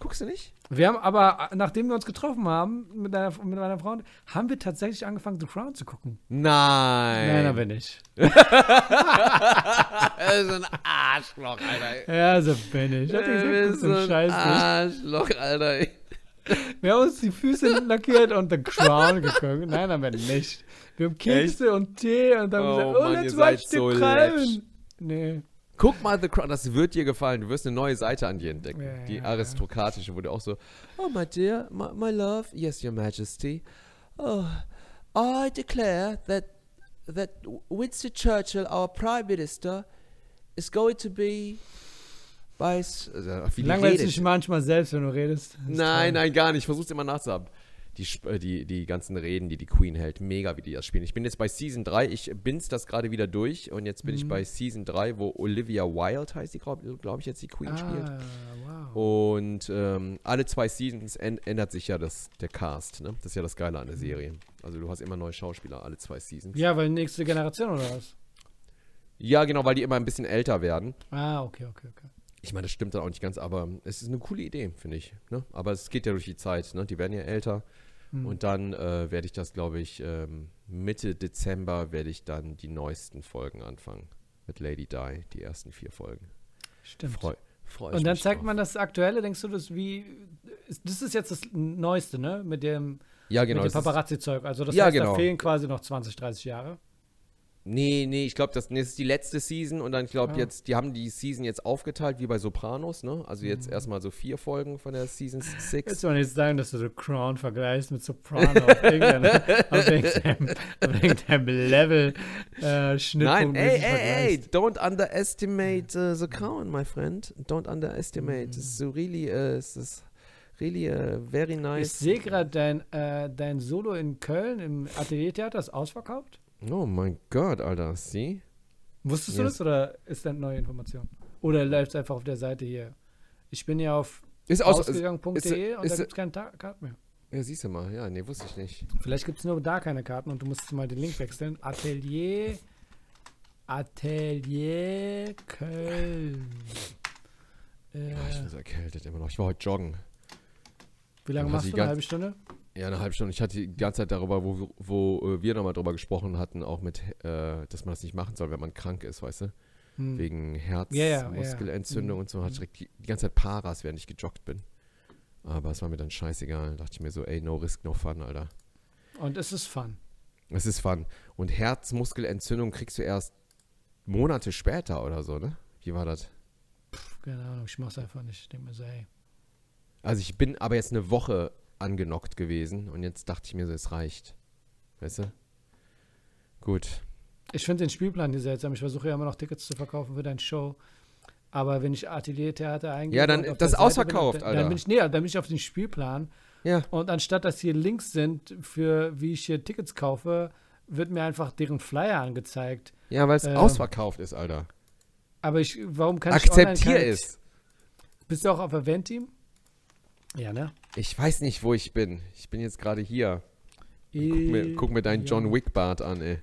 Guckst du nicht? Wir haben aber, nachdem wir uns getroffen haben mit, deiner, mit meiner Frau, haben wir tatsächlich angefangen, The Crown zu gucken. Nein. Nein, aber nicht. Er ist ein Arschloch, Alter. Ja, so bin ich. Ich hab dir Er gesagt, ist guck den ein Scheiß. Arschloch, Alter. Wir haben uns die Füße lackiert und The Crown geguckt. Nein, haben wir nicht. Wir haben Kekse und Tee und dann Oh, gesagt, oh, Mann, let's ihr seid watch the so Crown. läppisch. Nee. Guck mal The Crown, das wird dir gefallen. Du wirst eine neue Seite an dir entdecken. Ja, die ja, aristokratische, wo du auch so, oh my dear, my, my love, yes, your majesty. Oh, I declare that, that Winston Churchill, our prime minister, is going to be s- Also, Langweilst dich manchmal selbst, wenn du redest? Nein, nein, gar nicht. Ich versuch's immer nachzuhaben. Die, äh, die, die ganzen Reden, die die Queen hält, mega, wie die das spielen. Ich bin jetzt bei Season 3, ich bin's das gerade wieder durch und jetzt bin Mhm. ich bei Season 3, wo Olivia Wilde heißt die, glaube glaub ich, jetzt die Queen spielt. Ah, wow. Und ähm, alle zwei Seasons änd ändert sich ja das, der Cast, ne? Das ist ja das Geile an der Serie. Also du hast immer neue Schauspieler, alle zwei Seasons. Ja, weil nächste Generation oder was? Ja, genau, weil die immer ein bisschen älter werden. Ah, okay, okay, okay. Ich meine, das stimmt dann auch nicht ganz, aber es ist eine coole Idee, finde ich. Ne? Aber es geht ja durch die Zeit, ne? Die werden ja älter. Hm. Und dann äh, werde ich das, glaube ich, ähm, Mitte Dezember werde ich dann die neuesten Folgen anfangen. Mit Lady Di, die ersten vier Folgen. Stimmt. Freu, freu Und dann zeigt drauf. man das Aktuelle, denkst du, das wie. ist- Das ist jetzt das Neueste, ne? Mit dem, Ja, genau. mit dem Paparazzi-Zeug. Also, das Ja, heißt, genau. da fehlen quasi noch 20, 30 Jahre. Nee, nee, ich glaube, das, nee, das ist die letzte Season und dann, ich glaube, Ah. jetzt, die haben die Season jetzt aufgeteilt, wie bei Sopranos, ne? Also jetzt Mhm. erstmal so vier Folgen von der Season Jetzt 6. soll nicht sagen, dass du The Crown vergleichst mit Soprano auf irgendeinem, auf Level äh, Nein, ey, ey, ey, don't underestimate uh, the crown, my friend. Don't underestimate. Mhm. It's so really, uh, it's it's really uh, very nice. Ich sehe gerade dein, äh, dein Solo in Köln im Ateliertheater ist ausverkauft. Oh mein Gott, Alter, see? Wusstest du Yes. das oder ist das neue Information? Oder läuft es einfach auf der Seite hier? Ich bin ja auf ist, ausgegangen.de und da ist- gibt es keinen Ta- Card mehr. Ja, siehst du mal. Ja, nee, wusste ich nicht. Vielleicht gibt es nur da keine Karten und du musst mal den Link wechseln. Atelier. Atelier Köln. Äh, Ah, ich bin so erkältet immer noch. Ich war heute joggen. wie lange dann machst du? Eine halbe Stunde? Ja, eine halbe Stunde. Ich hatte die ganze Zeit darüber, wo, wo äh, wir nochmal drüber gesprochen hatten, auch mit, äh, dass man das nicht machen soll, wenn man krank ist, weißt du? Hm. Wegen Herz, Ja, ja, ja. Muskelentzündung Mhm. und so. Hatte ich direkt die, die ganze Zeit Paras, während ich gejoggt bin. Aber es war mir dann scheißegal. dachte ich mir so, ey, no risk, no fun, Alter. Und es ist fun. Es ist fun. Und Herzmuskelentzündung kriegst du erst Monate später oder so, ne? Wie war das? Pff, keine Ahnung, ich mach's einfach nicht. Ich denke mir so, ey. Also ich bin aber jetzt eine Woche angenockt gewesen und jetzt dachte ich mir so, es reicht. Weißt du? Gut. Ich finde den Spielplan hier seltsam. Ich versuche ja immer noch Tickets zu verkaufen für deine Show. Aber wenn ich Ateliertheater eingebe. Ja, dann- das ist Seite bin, ausverkauft, dann, Alter. Dann bin ich, nee, dann bin ich auf den Spielplan. Ja. Und anstatt dass hier Links sind, für wie ich hier Tickets kaufe, wird mir einfach deren Flyer angezeigt. Ja, weil es Ähm, ausverkauft ist, Alter. Aber ich, warum kann ich online Akzeptier es. Bist du auch auf Event-Team? Ja, ne? Ich weiß nicht, wo ich bin. Ich bin jetzt gerade hier. Guck mir, guck mir deinen Ja. John Wick Bart an, ey.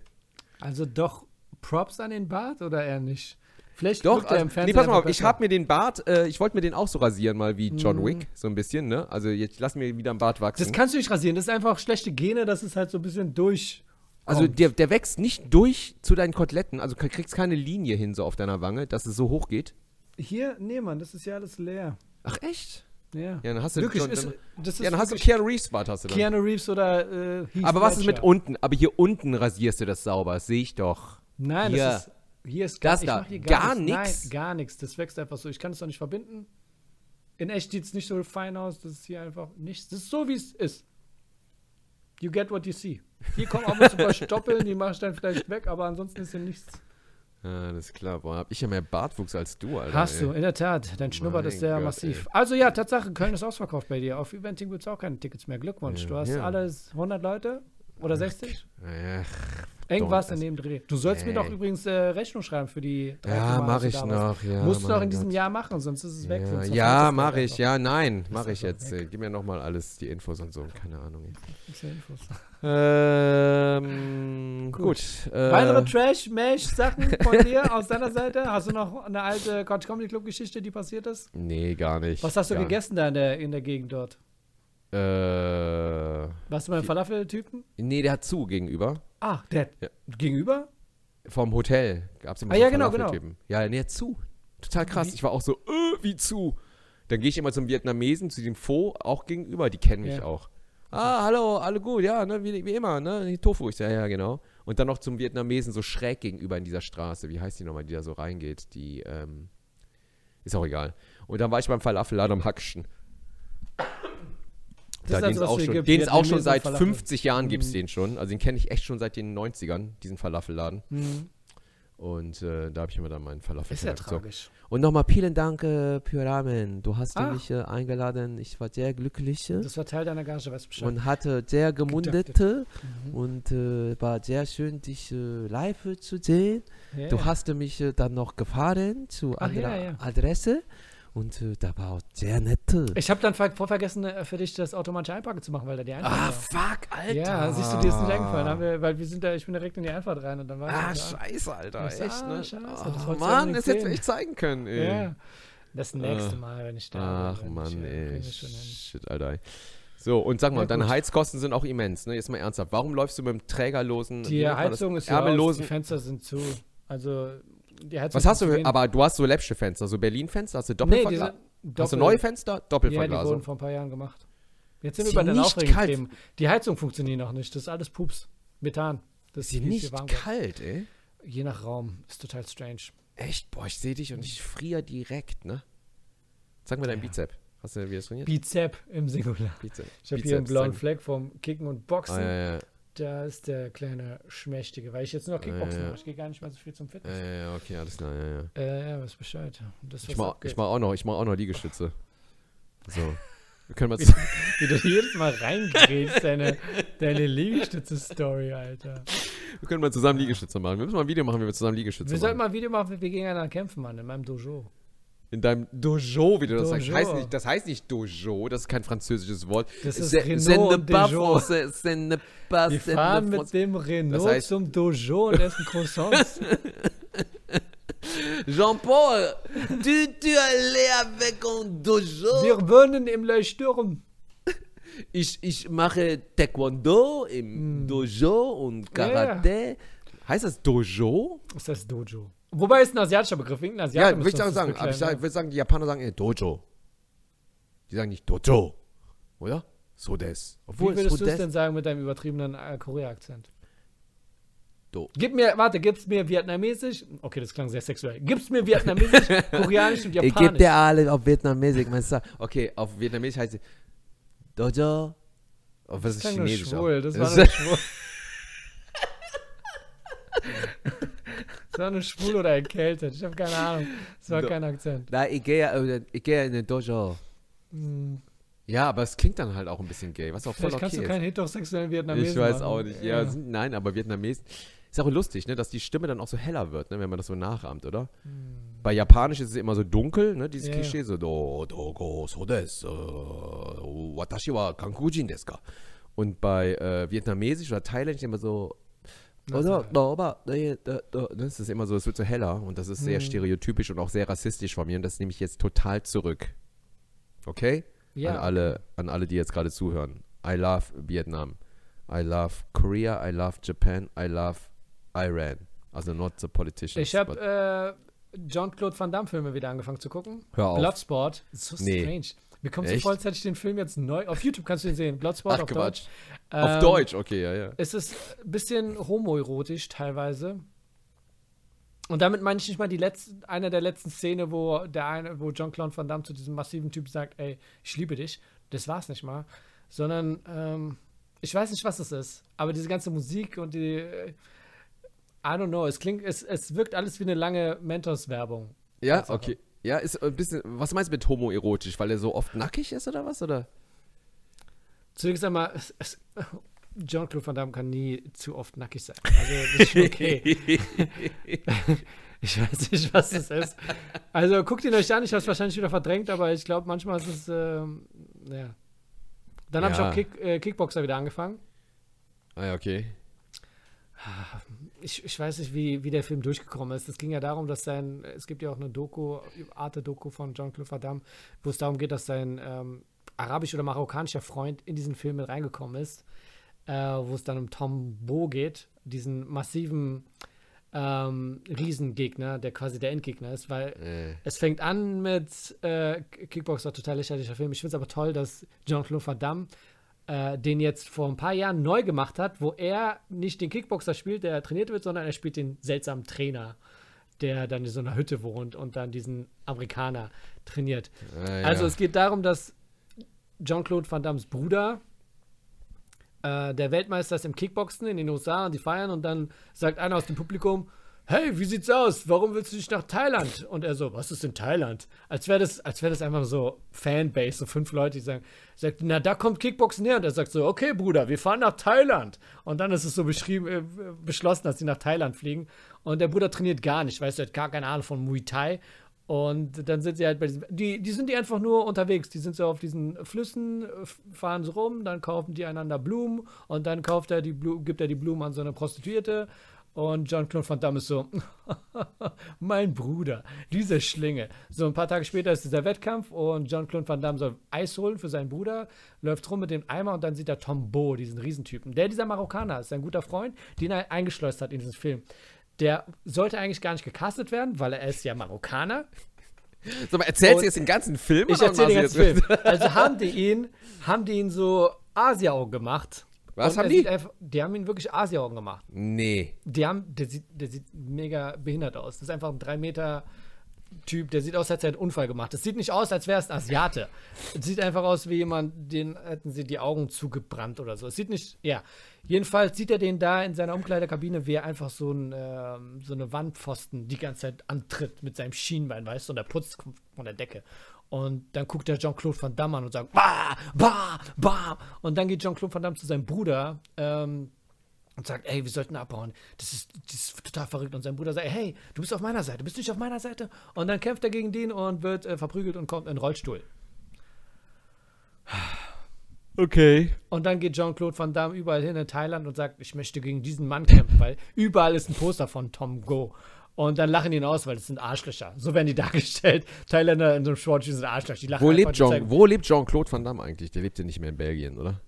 Also doch Props an den Bart oder eher nicht? Vielleicht Doch, er also, im nee, Fernsehen pass mal auf, ich habe mir den Bart, äh, ich wollte mir den auch so rasieren, mal wie John Mhm. Wick, so ein bisschen, ne? Also jetzt lass mir wieder einen Bart wachsen. Das kannst du nicht rasieren. Das ist einfach schlechte Gene, das ist halt so ein bisschen durch. also der, der wächst nicht durch zu deinen Koteletten, also du kriegst keine Linie hin so auf deiner Wange, dass es so hoch geht. Hier, nee, Mann, das ist ja alles leer. Ach echt? Ja. Ja, dann hast du Wirklich, John, dann, ist ja, dann hast du Keanu Reeves Bart hast du dann. Keanu Reeves oder äh, Heath Aber was ist mit Ledger. unten? Aber hier unten rasierst du das sauber, das sehe ich doch. Nein, Hier. das ist, hier ist gar, Das da. hier Gar nichts. gar nichts. Das wächst einfach so. Ich kann es doch nicht verbinden. In echt sieht es nicht so fein aus. Das ist hier einfach nichts. Das ist so, wie es ist. You get what you see. Hier kommen und zu ein paar Stoppeln, die mache ich dann vielleicht weg, aber ansonsten ist hier nichts. Ja, das ist klar. Boah, hab ich ja mehr Bartwuchs als du, Alter. Hast ey. du, in der Tat. Dein Schnuppert Mein ist sehr Gott, massiv. Also ja, Tatsache, Köln ist ausverkauft bei dir. Auf Eventing gibt es auch keine Tickets mehr. Glückwunsch. Ja, du hast ja. alles 100 Leute oder 60? Ja, Irgendwas in dem Dreh. Du sollst mir Nee. doch übrigens äh, Rechnung schreiben für die drei ja mache ich noch. Ja, Musst du mein in diesem Gott. Jahr machen, sonst ist es weg. Ja, ja mache ich. Ja, nein, mache ich jetzt. Äh, Gib mir nochmal alles, die Infos und so. Keine Ahnung. ja Infos. Ähm, Gut. gut. äh, Weitere Trash-Mesh-Sachen von dir aus deiner Seite? Hast du noch eine alte Couch Comedy Club-Geschichte, die passiert ist? Nee, gar nicht. Was hast du gegessen da in der, in der Gegend dort? Äh, Warst du beim Falafel-Typen? nee, der hat zu gegenüber. Ah, der Ja. gegenüber? Vom Hotel gab es immer Ah, so ja, genau, genau. Ja, nee, hat zu. Total krass. Wie- Ich war auch so, äh, wie zu. Dann gehe ich immer zum Vietnamesen, zu dem Pho, auch gegenüber. Die kennen mich Ja. auch. Ah, hallo, alle gut, ja, ne, wie, wie immer, ne, Tofu. Ich sage, ja, ja, genau. Und dann noch zum Vietnamesen so schräg gegenüber in dieser Straße. Wie heißt die nochmal, die da so reingeht? Die, ähm, ist auch egal. Und dann war ich beim Falafelladen am Hackschen. Da, ist den also, es auch schon, gibt, den es auch schon seit Falafel. 50 Jahren gibt es Mhm. den schon. Also den kenne ich echt schon seit den 90ern, diesen Falafelladen. Mhm. Und äh, da habe ich immer dann meinen Falafel Ist ja gekauft. traurig. Und nochmal vielen Dank, äh, für Ramen. Du hast Ah. mich äh, eingeladen. Ich war sehr glücklich äh, Das war Teil deiner Gage, weißt du Bescheid. und hatte sehr gemundet. Mhm. Und äh, war sehr schön, dich äh, live äh, zu sehen. Ja, Du ja. hast mich äh, dann noch gefahren zu Ach, anderer ja. Adresse. Und äh, da war auch sehr nett. Ich habe dann ver vorvergessen, äh, für dich das automatische Einparken zu machen, weil da die Einfahrt Ah, fuck, Alter. Ja, siehst du, dir ist nicht eingefallen, haben wir, weil wir sind da, ich bin direkt in die Einfahrt rein und dann war Ah, ich scheiße, Alter. Ich echt, ah, ne? scheiße, das oh, wolltest du Mann, das hättest du sehen. echt zeigen können, ey. Ja. Das nächste Ah. Mal, wenn ich da Ach bin. wenn Mann, ich, äh, ey. Shit, Alter. So, und sag mal, Ja, deine gut. Heizkosten sind auch immens, ne? Jetzt mal ernsthaft. Warum läufst du mit dem trägerlosen, Die das? Heizung ist ja aus, die? Fenster sind zu. Also, Was hast du? Aber du hast so läppsche Fenster, so Berlin-Fenster, hast du Nee, Doppelverglas? diese hast du Doppel- neue Fenster? Ja, die wurden vor ein paar Jahren gemacht. Jetzt sind Ist wir bei den nicht aufregenden kalt? Themen. Die Heizung funktioniert noch nicht. Das ist alles Pups. Methan. Das ist die nicht kalt, ey? Je nach Raum. Ist total strange. Echt? Boah, ich sehe dich und ich friere direkt, ne? Sag mir dein Ja. Bizep. Hast du wie das trainiert? Bizep im Singular. Bizep. Ich habe hier einen blauen Fleck vom Kicken und Boxen. Ah, ja, ja. Da ist der kleine Schmächtige, weil ich jetzt nur noch Kickboxen ja. mache. Ich gehe gar nicht mehr so viel zum Fitness. ja, ja, okay, alles klar, ja, ja. Äh, ja, was Bescheid. Das, Ich was mach, abgeht. ich mach auch noch, ich mach auch noch Liegestütze. So. Wir können mal Wie, wie du jedes Mal reingrätst, deine, deine Liegestütze-Story, Alter. Wir können mal zusammen Liegestütze machen. Wir müssen mal ein Video machen, wie wir zusammen Liegestütze Wir machen. sollten mal ein Video machen, wie wir gegeneinander kämpfen, Mann, in meinem Dojo. In deinem Dojo, wie du das sagst. Heißt nicht, das heißt nicht Dojo, das ist kein französisches Wort. Das ist C'est- Renault ne Dojo. ne Wir ne fahren mit dem Renault Das heißt- zum Dojo und essen Croissants. Jean-Paul, tu, tu allais avec un Dojo? Wir wohnen im Leuchtturm. Ich, ich mache Taekwondo im Dojo und Karate. Heißt das Dojo? Das heißt Dojo. Wobei es ein asiatischer Begriff irgendein Ja, Asiater würde ich sagen, das Aber ich, ich würde sagen, die Japaner sagen eher Dojo. Die sagen nicht Dojo. Oder? So des. Wie Obwohl würdest so du es denn sagen mit deinem übertriebenen äh, Korea-Akzent? Do. Gib mir, warte, gib's mir vietnamesisch? Okay, das klang sehr sexuell. Gib's mir vietnamesisch, koreanisch und Ich gebe japanisch. dir alle auf Vietnamesisch. Meinst du? Okay, auf Vietnamesisch heißt sie Dojo. Oh, was das ist Chinesisch? schwul. Das war Das ist- schwul. Das war nur schwul oder erkältet. Ich habe keine Ahnung. Das war Do- kein Akzent. Nein, ich gehe, äh, ich gehe in den Dojo. Hm, Ja, aber es klingt dann halt auch ein bisschen gay, was auch voll Vielleicht kannst okay du ist. keinen heterosexuellen Vietnamesen Ich weiß machen. auch nicht. Ja, sind- nein, aber Vietnames ist auch lustig, ne, dass die Stimme dann auch so heller wird, ne, wenn man das so nachahmt, oder? Bei Japanisch ist es immer so dunkel, ne, dieses Ja. Klischee, so do, do, go, so des, watashi wa Kankujin desu ka. Und bei äh, Vietnamesisch oder Thailändisch immer so, Do, ne, ist immer so, es wird so heller und das ist sehr Hm. stereotypisch und auch sehr rassistisch von mir und das nehme ich jetzt total zurück. Okay? Ja. An alle, an alle, die jetzt gerade zuhören. I love Vietnam. I love Korea. I love Japan. I love Iran. Also not the politicians. Ich habe äh, Jean-Claude Van Damme-Filme wieder angefangen zu gucken. Hör auf. Das ist so Nee. strange. Mir kommt so Echt? als hätte ich den Film jetzt neu. Auf YouTube kannst du ihn sehen. Bloodsport Ach, auf Quatsch. Deutsch. Auf Ähm, Deutsch, okay, ja, ja. Es ist ein bisschen homoerotisch teilweise. Und damit meine ich nicht mal die letzte, eine der letzten Szene, wo der eine, wo John-Claude Van Damme zu diesem massiven Typ sagt, ey, ich liebe dich. Das war's nicht mal. Sondern, ähm, ich weiß nicht, was es ist. Aber diese ganze Musik und die, äh, I don't know, es klingt, es, es wirkt alles wie eine lange Mentos-Werbung. Ja, okay. Ja, ist ein bisschen, was meinst du mit homoerotisch? Weil er so oft nackig ist oder was? Oder? Zunächst einmal, es, es, John-Claude Van Damme kann nie zu oft nackig sein. Also, das ist schon okay. ich weiß nicht, was es ist. Also, guckt ihn euch an. Ich habe es wahrscheinlich wieder verdrängt, aber ich glaube, manchmal ist es, ähm, ja. Dann habe ich Ja. auch Kick, äh, Kickboxer wieder angefangen. ah, ja, okay. Ich, ich weiß nicht, wie, wie der Film durchgekommen ist. Es ging ja darum, dass sein, es gibt ja auch eine Doku, Arte-Doku von Jean-Claude Van Damme, wo es darum geht, dass sein ähm, arabisch- oder marokkanischer Freund in diesen Film mit reingekommen ist, äh, wo es dann um Tom Bo geht, diesen massiven ähm, Riesengegner, der quasi der Endgegner ist, weil Äh, es fängt an mit äh, Kickboxer, total lächerlicher Film. Ich finde es aber toll, dass Jean-Claude Van Damme äh, den jetzt vor ein paar Jahren neu gemacht hat, wo er nicht den Kickboxer spielt, der trainiert wird, sondern er spielt den seltsamen Trainer, der dann in so einer Hütte wohnt und dann diesen Amerikaner trainiert. Also ja. es geht darum, dass Jean-Claude Van Dammes Bruder äh, der Weltmeister ist im Kickboxen in den USA und die feiern und dann sagt einer aus dem Publikum, hey, wie sieht's aus? Warum willst du nicht nach Thailand? Und er so, was ist in Thailand? Als wäre das, als wäre das einfach so Fanbase, so fünf Leute, die sagen, sagt, na, da kommt Kickboxen her. Und er sagt so, okay, Bruder, wir fahren nach Thailand. Und dann ist es so beschrieben, äh, beschlossen, dass sie nach Thailand fliegen. Und der Bruder trainiert gar nicht, weißt du, hat gar keine Ahnung von Muay Thai. Und dann sind sie halt bei diesem, die, die sind die einfach nur unterwegs. Die sind so auf diesen Flüssen, fahren so rum, dann kaufen die einander Blumen und dann kauft er die Blu gibt er die Blumen an so eine Prostituierte. Und John-Claude Van Damme ist so, mein Bruder, diese Schlinge. So ein paar Tage später ist dieser Wettkampf und John-Claude Van Damme soll Eis holen für seinen Bruder, läuft rum mit dem Eimer und dann sieht er Tom Bo, diesen Riesentypen. Der dieser Marokkaner ist, sein guter Freund, den er eingeschleust hat in diesen Film. Der sollte eigentlich gar nicht gecastet werden, weil er ist ja Marokkaner. So, aber erzählst du jetzt den ganzen Film? Ich erzähle den ganzen Film. Also haben die ihn, haben die ihn so Asia-Augen gemacht. Was Und haben die? Einfach, die haben ihn wirklich Asia-Augen gemacht. Nee. Die haben, der sieht, der sieht mega behindert aus. Das ist einfach ein 3 Meter Typ, der sieht aus, als hätte er einen Unfall gemacht. Das sieht nicht aus, als wäre es ein Asiate. Es sieht einfach aus wie jemand, den hätten sie die Augen zugebrannt oder so. Es sieht nicht, ja. Jedenfalls sieht er den da in seiner Umkleidekabine, wie er einfach so, ein, ähm, so eine Wandpfosten die ganze Zeit antritt mit seinem Schienbein, weißt du, und der putzt von der Decke. Und dann guckt der Jean-Claude Van Damme an und sagt, bah, bah, bah. Und dann geht Jean-Claude Van Damme zu seinem Bruder, ähm, und sagt, ey, wir sollten abhauen. Das ist, das ist total verrückt. Und sein Bruder sagt, hey, du bist auf meiner Seite, bist du nicht auf meiner Seite? Und dann kämpft er gegen den und wird äh, verprügelt und kommt in den Rollstuhl. Okay. Und dann geht Jean-Claude Van Damme überall hin in Thailand und sagt, ich möchte gegen diesen Mann kämpfen, weil überall ist ein Poster von Tom Go. Und dann lachen die ihn aus, weil das sind Arschlöcher. So werden die dargestellt. Thailänder in so einem Short sind Arschlöcher. Die lachen Wo lebt, Jean, wo lebt Jean-Claude Van Damme eigentlich? Der lebt ja nicht mehr in Belgien, oder?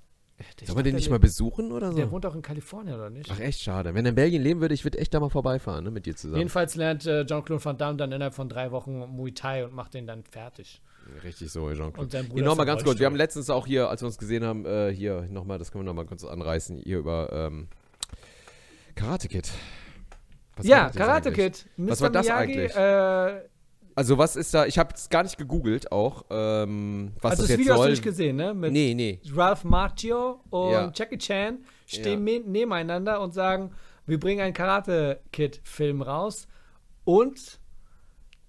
Ich Soll man den nicht der mal besuchen oder Der so? wohnt auch in Kalifornien, oder nicht? Ach, echt schade. Wenn er in Belgien leben würde, ich würde echt da mal vorbeifahren, ne, mit dir zusammen. Jedenfalls lernt äh, Jean-Claude Van Damme dann innerhalb von drei Wochen Muay Thai und macht den dann fertig. Richtig so, Jean-Claude. Und Hier nochmal ganz kurz. Wir haben letztens auch hier, als wir uns gesehen haben, äh, hier nochmal, das können wir nochmal kurz anreißen, hier über ähm, Karate Kid. Was ja, Karate? Kid. Mr. Was war das Miyagi, eigentlich? Äh, Also was ist da, ich habe es gar nicht gegoogelt auch, ähm, was also das das jetzt Video hast du soll. nicht gesehen, ne? Mit nee, nee. Ralph Macchio und Ja. Jackie Chan stehen Ja. me- nebeneinander und sagen, wir bringen einen Karate-Kid-Film raus und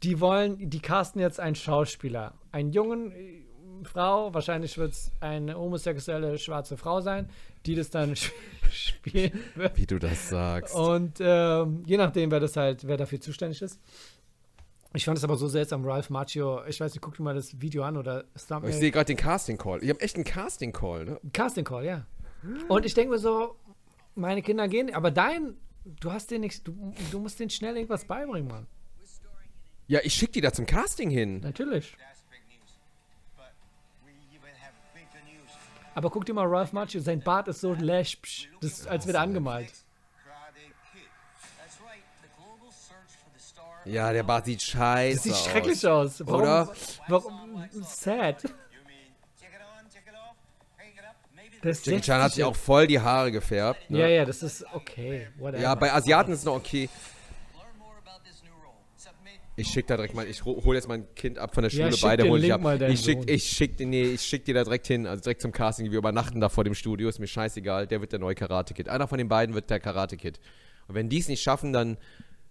die wollen, die casten jetzt einen Schauspieler. Einen jungen Frau, wahrscheinlich wird es eine homosexuelle schwarze Frau sein, die das dann spielen wird. Wie du das sagst. Und ähm, je nachdem, wer das halt, wer dafür zuständig ist. Ich fand es aber so seltsam, Ralph Macchio, ich weiß nicht, guck dir mal das Video an oder ich Thumbnail. sehe gerade den Casting Call. Ich habe echt einen Casting Call, ne? Casting Call, ja. Und ich denke mir so, meine Kinder gehen, aber dein, du hast den nicht, du, du musst denen schnell irgendwas beibringen, Mann. Ja, ich schick die da zum Casting hin. Natürlich. Aber guck dir mal Ralph Macchio, sein Bart ist so läschpsch, das ist, als wäre er angemalt. Ja, der Bart sieht scheiße Das sieht aus. schrecklich aus. Warum, Oder? Warum? Sad. Das Jackie Chan hat sich auch voll die Haare gefärbt. Ne? Ja, ja, das ist okay. Whatever. Ja, bei Asiaten ist es noch okay. Ich schick da direkt mal, ich ro- hol jetzt mein Kind ab von der Ja, Schule, schick beide den hol ich ab. Ich schick, ich schick, nee, ich schick dir da direkt hin, also direkt zum Casting. Wir übernachten da vor dem Studio, ist mir scheißegal. Der wird der neue Karate Kid. Einer von den beiden wird der Karate Kid. Und wenn die es nicht schaffen, dann,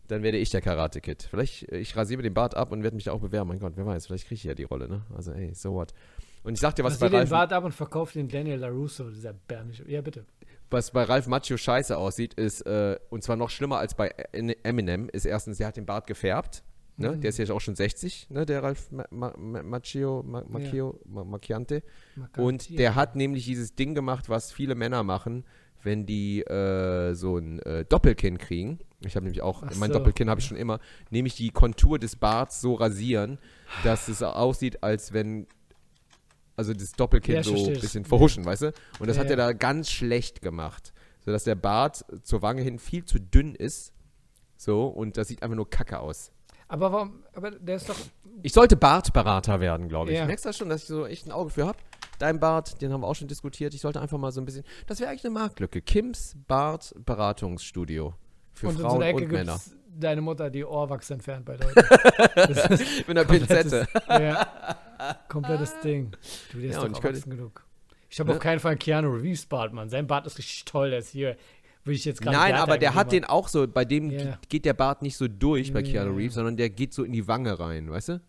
dann werde ich der Karate Kid. Vielleicht, äh, ich rasiere mir den Bart ab und werde mich da auch bewerben. Mein Gott, wer weiß, vielleicht kriege ich ja die Rolle, ne? Also, ey, so what. Und ich sag dir, was Was bei sie den Ralf, Bart ab und verkauft den Daniel LaRusso, dieser bärmische. Ja, bitte. was bei Ralf Macchio scheiße aussieht, ist, äh, und zwar noch schlimmer als bei Eminem, ist erstens, der hat den Bart gefärbt. Ne? Mhm. Der ist ja auch schon 60, ne? der Ralf Ma Ma Ma Macchio, Ma Macchio, Ma Macchiante. Und der hat nämlich dieses Ding gemacht, was viele Männer machen, wenn die äh, so ein äh, Doppelkinn kriegen. Ich habe nämlich auch, Ach mein so. Doppelkinn habe ich schon immer, nämlich die Kontur des Barts so rasieren, dass es aussieht, als wenn, also das Doppelkinn Ja, so ein bisschen verhuschen, weißt du? Und das Ja, hat er ja. da ganz schlecht gemacht, sodass der Bart zur Wange hin viel zu dünn ist. So, und das sieht einfach nur kacke aus. Aber warum? Aber der ist doch. Ich sollte Bartberater werden, glaube ich. Ja. Merkst du das schon, dass ich so echt ein Auge für habe? Dein Bart, den haben wir auch schon diskutiert. Ich sollte einfach mal so ein bisschen. Das wäre eigentlich eine Marktlücke. Kims Bartberatungsstudio. Für und in so Frauen und Männer. deine Mutter, die Ohrwachs entfernt bei Leuten. Das ist Mit einer Pinzette. ja, komplettes Ding. Du, der ist Ja, und doch ich könnte- genug. Ich habe Ne? auf keinen Fall einen Keanu Reeves Bart, Mann. Sein Bart ist richtig toll, der ist hier. Würde ich jetzt gerade Nein, aber der hat den auch so, bei dem Ja. geht- der Bart nicht so durch bei Keanu. Reeves, sondern der geht so in die Wange rein, weißt du?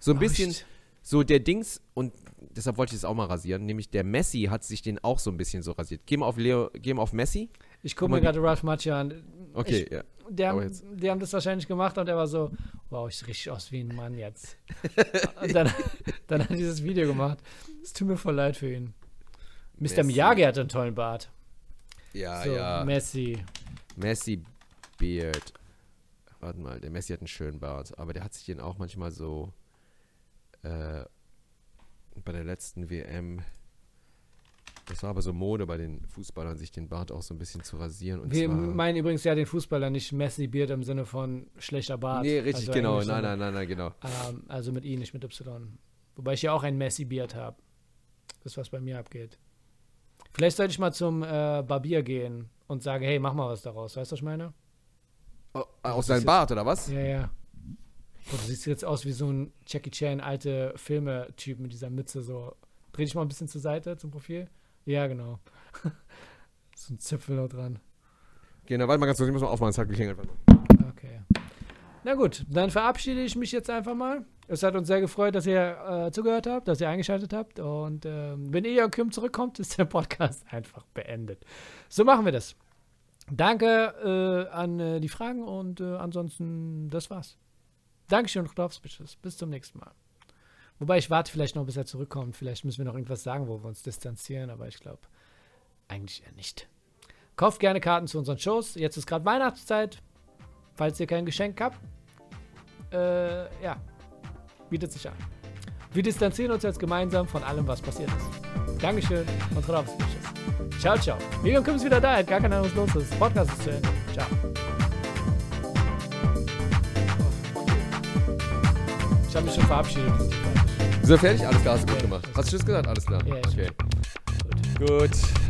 So ein Oh, bisschen, ich- so der Dings, und deshalb wollte ich das auch mal rasieren, nämlich der Messi hat sich den auch so ein bisschen so rasiert. Geh mal auf Leo, geh mal auf Messi. Ich Guck gucke mir gerade Ralph Macchio an. Okay, ich, ja. Die haben, die haben das wahrscheinlich gemacht und er war so, wow, ich sehe richtig aus wie ein Mann jetzt. und dann, dann hat er dieses Video gemacht. Es tut mir voll leid für ihn. Mr. Miyagi hat einen tollen Bart. Ja, so, ja. Messi. Messi Beard. Warte mal, der Messi hat einen schönen Bart, aber der hat sich den auch manchmal so äh, bei der letzten WM. Das war aber so Mode bei den Fußballern, sich den Bart auch so ein bisschen zu rasieren. Und Wir meinen übrigens ja den Fußballer, nicht Messi Beard im Sinne von schlechter Bart. nee, richtig, Also genau. Nein, nein, nein, nein, genau. Ähm, also mit I, nicht mit Y. Wobei ich ja auch ein Messi Beard habe. Das, was bei mir abgeht. Vielleicht sollte ich mal zum äh, Barbier gehen und sagen, hey, mach mal was daraus. Weißt du, was ich meine? Oh, aus seinem Bart, oder was? Ja, ja. Boah, du siehst jetzt aus wie so ein Jackie Chan, alte Filme-Typ mit dieser Mütze. So. Dreh dich mal ein bisschen zur Seite zum Profil. Ja, genau. so ein Zipfel noch dran. Genau, warte mal ganz kurz, ich muss mal aufmachen, es hat geklingelt. Okay. Na gut, dann verabschiede ich mich jetzt einfach mal. Es hat uns sehr gefreut, dass ihr äh, zugehört habt, dass ihr eingeschaltet habt. Und ähm, wenn ihr Kim zurückkommt, ist der Podcast einfach beendet. So machen wir das. Danke äh, an äh, die Fragen und äh, ansonsten, das war's. Dankeschön und Klaus, Bitches. Bis zum nächsten Mal. Wobei ich warte vielleicht noch, bis er zurückkommt. Vielleicht müssen wir noch irgendwas sagen, wo wir uns distanzieren, aber ich glaube, eigentlich eher nicht. Kauft gerne Karten zu unseren Shows. Jetzt ist gerade Weihnachtszeit. Falls ihr kein Geschenk habt, äh, ja, bietet sich an. Wir distanzieren uns jetzt gemeinsam von allem, was passiert ist. Dankeschön und Klaus, Bitches. Ciao, ciao. Miriam Kim ist wieder da, hat gar keine Ahnung, was los ist. Podcast ist zu Ende. Ciao. Ich habe mich schon verabschiedet. Wir sind fertig? Alles klar, hast du gut gemacht. Hast du Tschüss gesagt? Alles klar. Okay. Gut.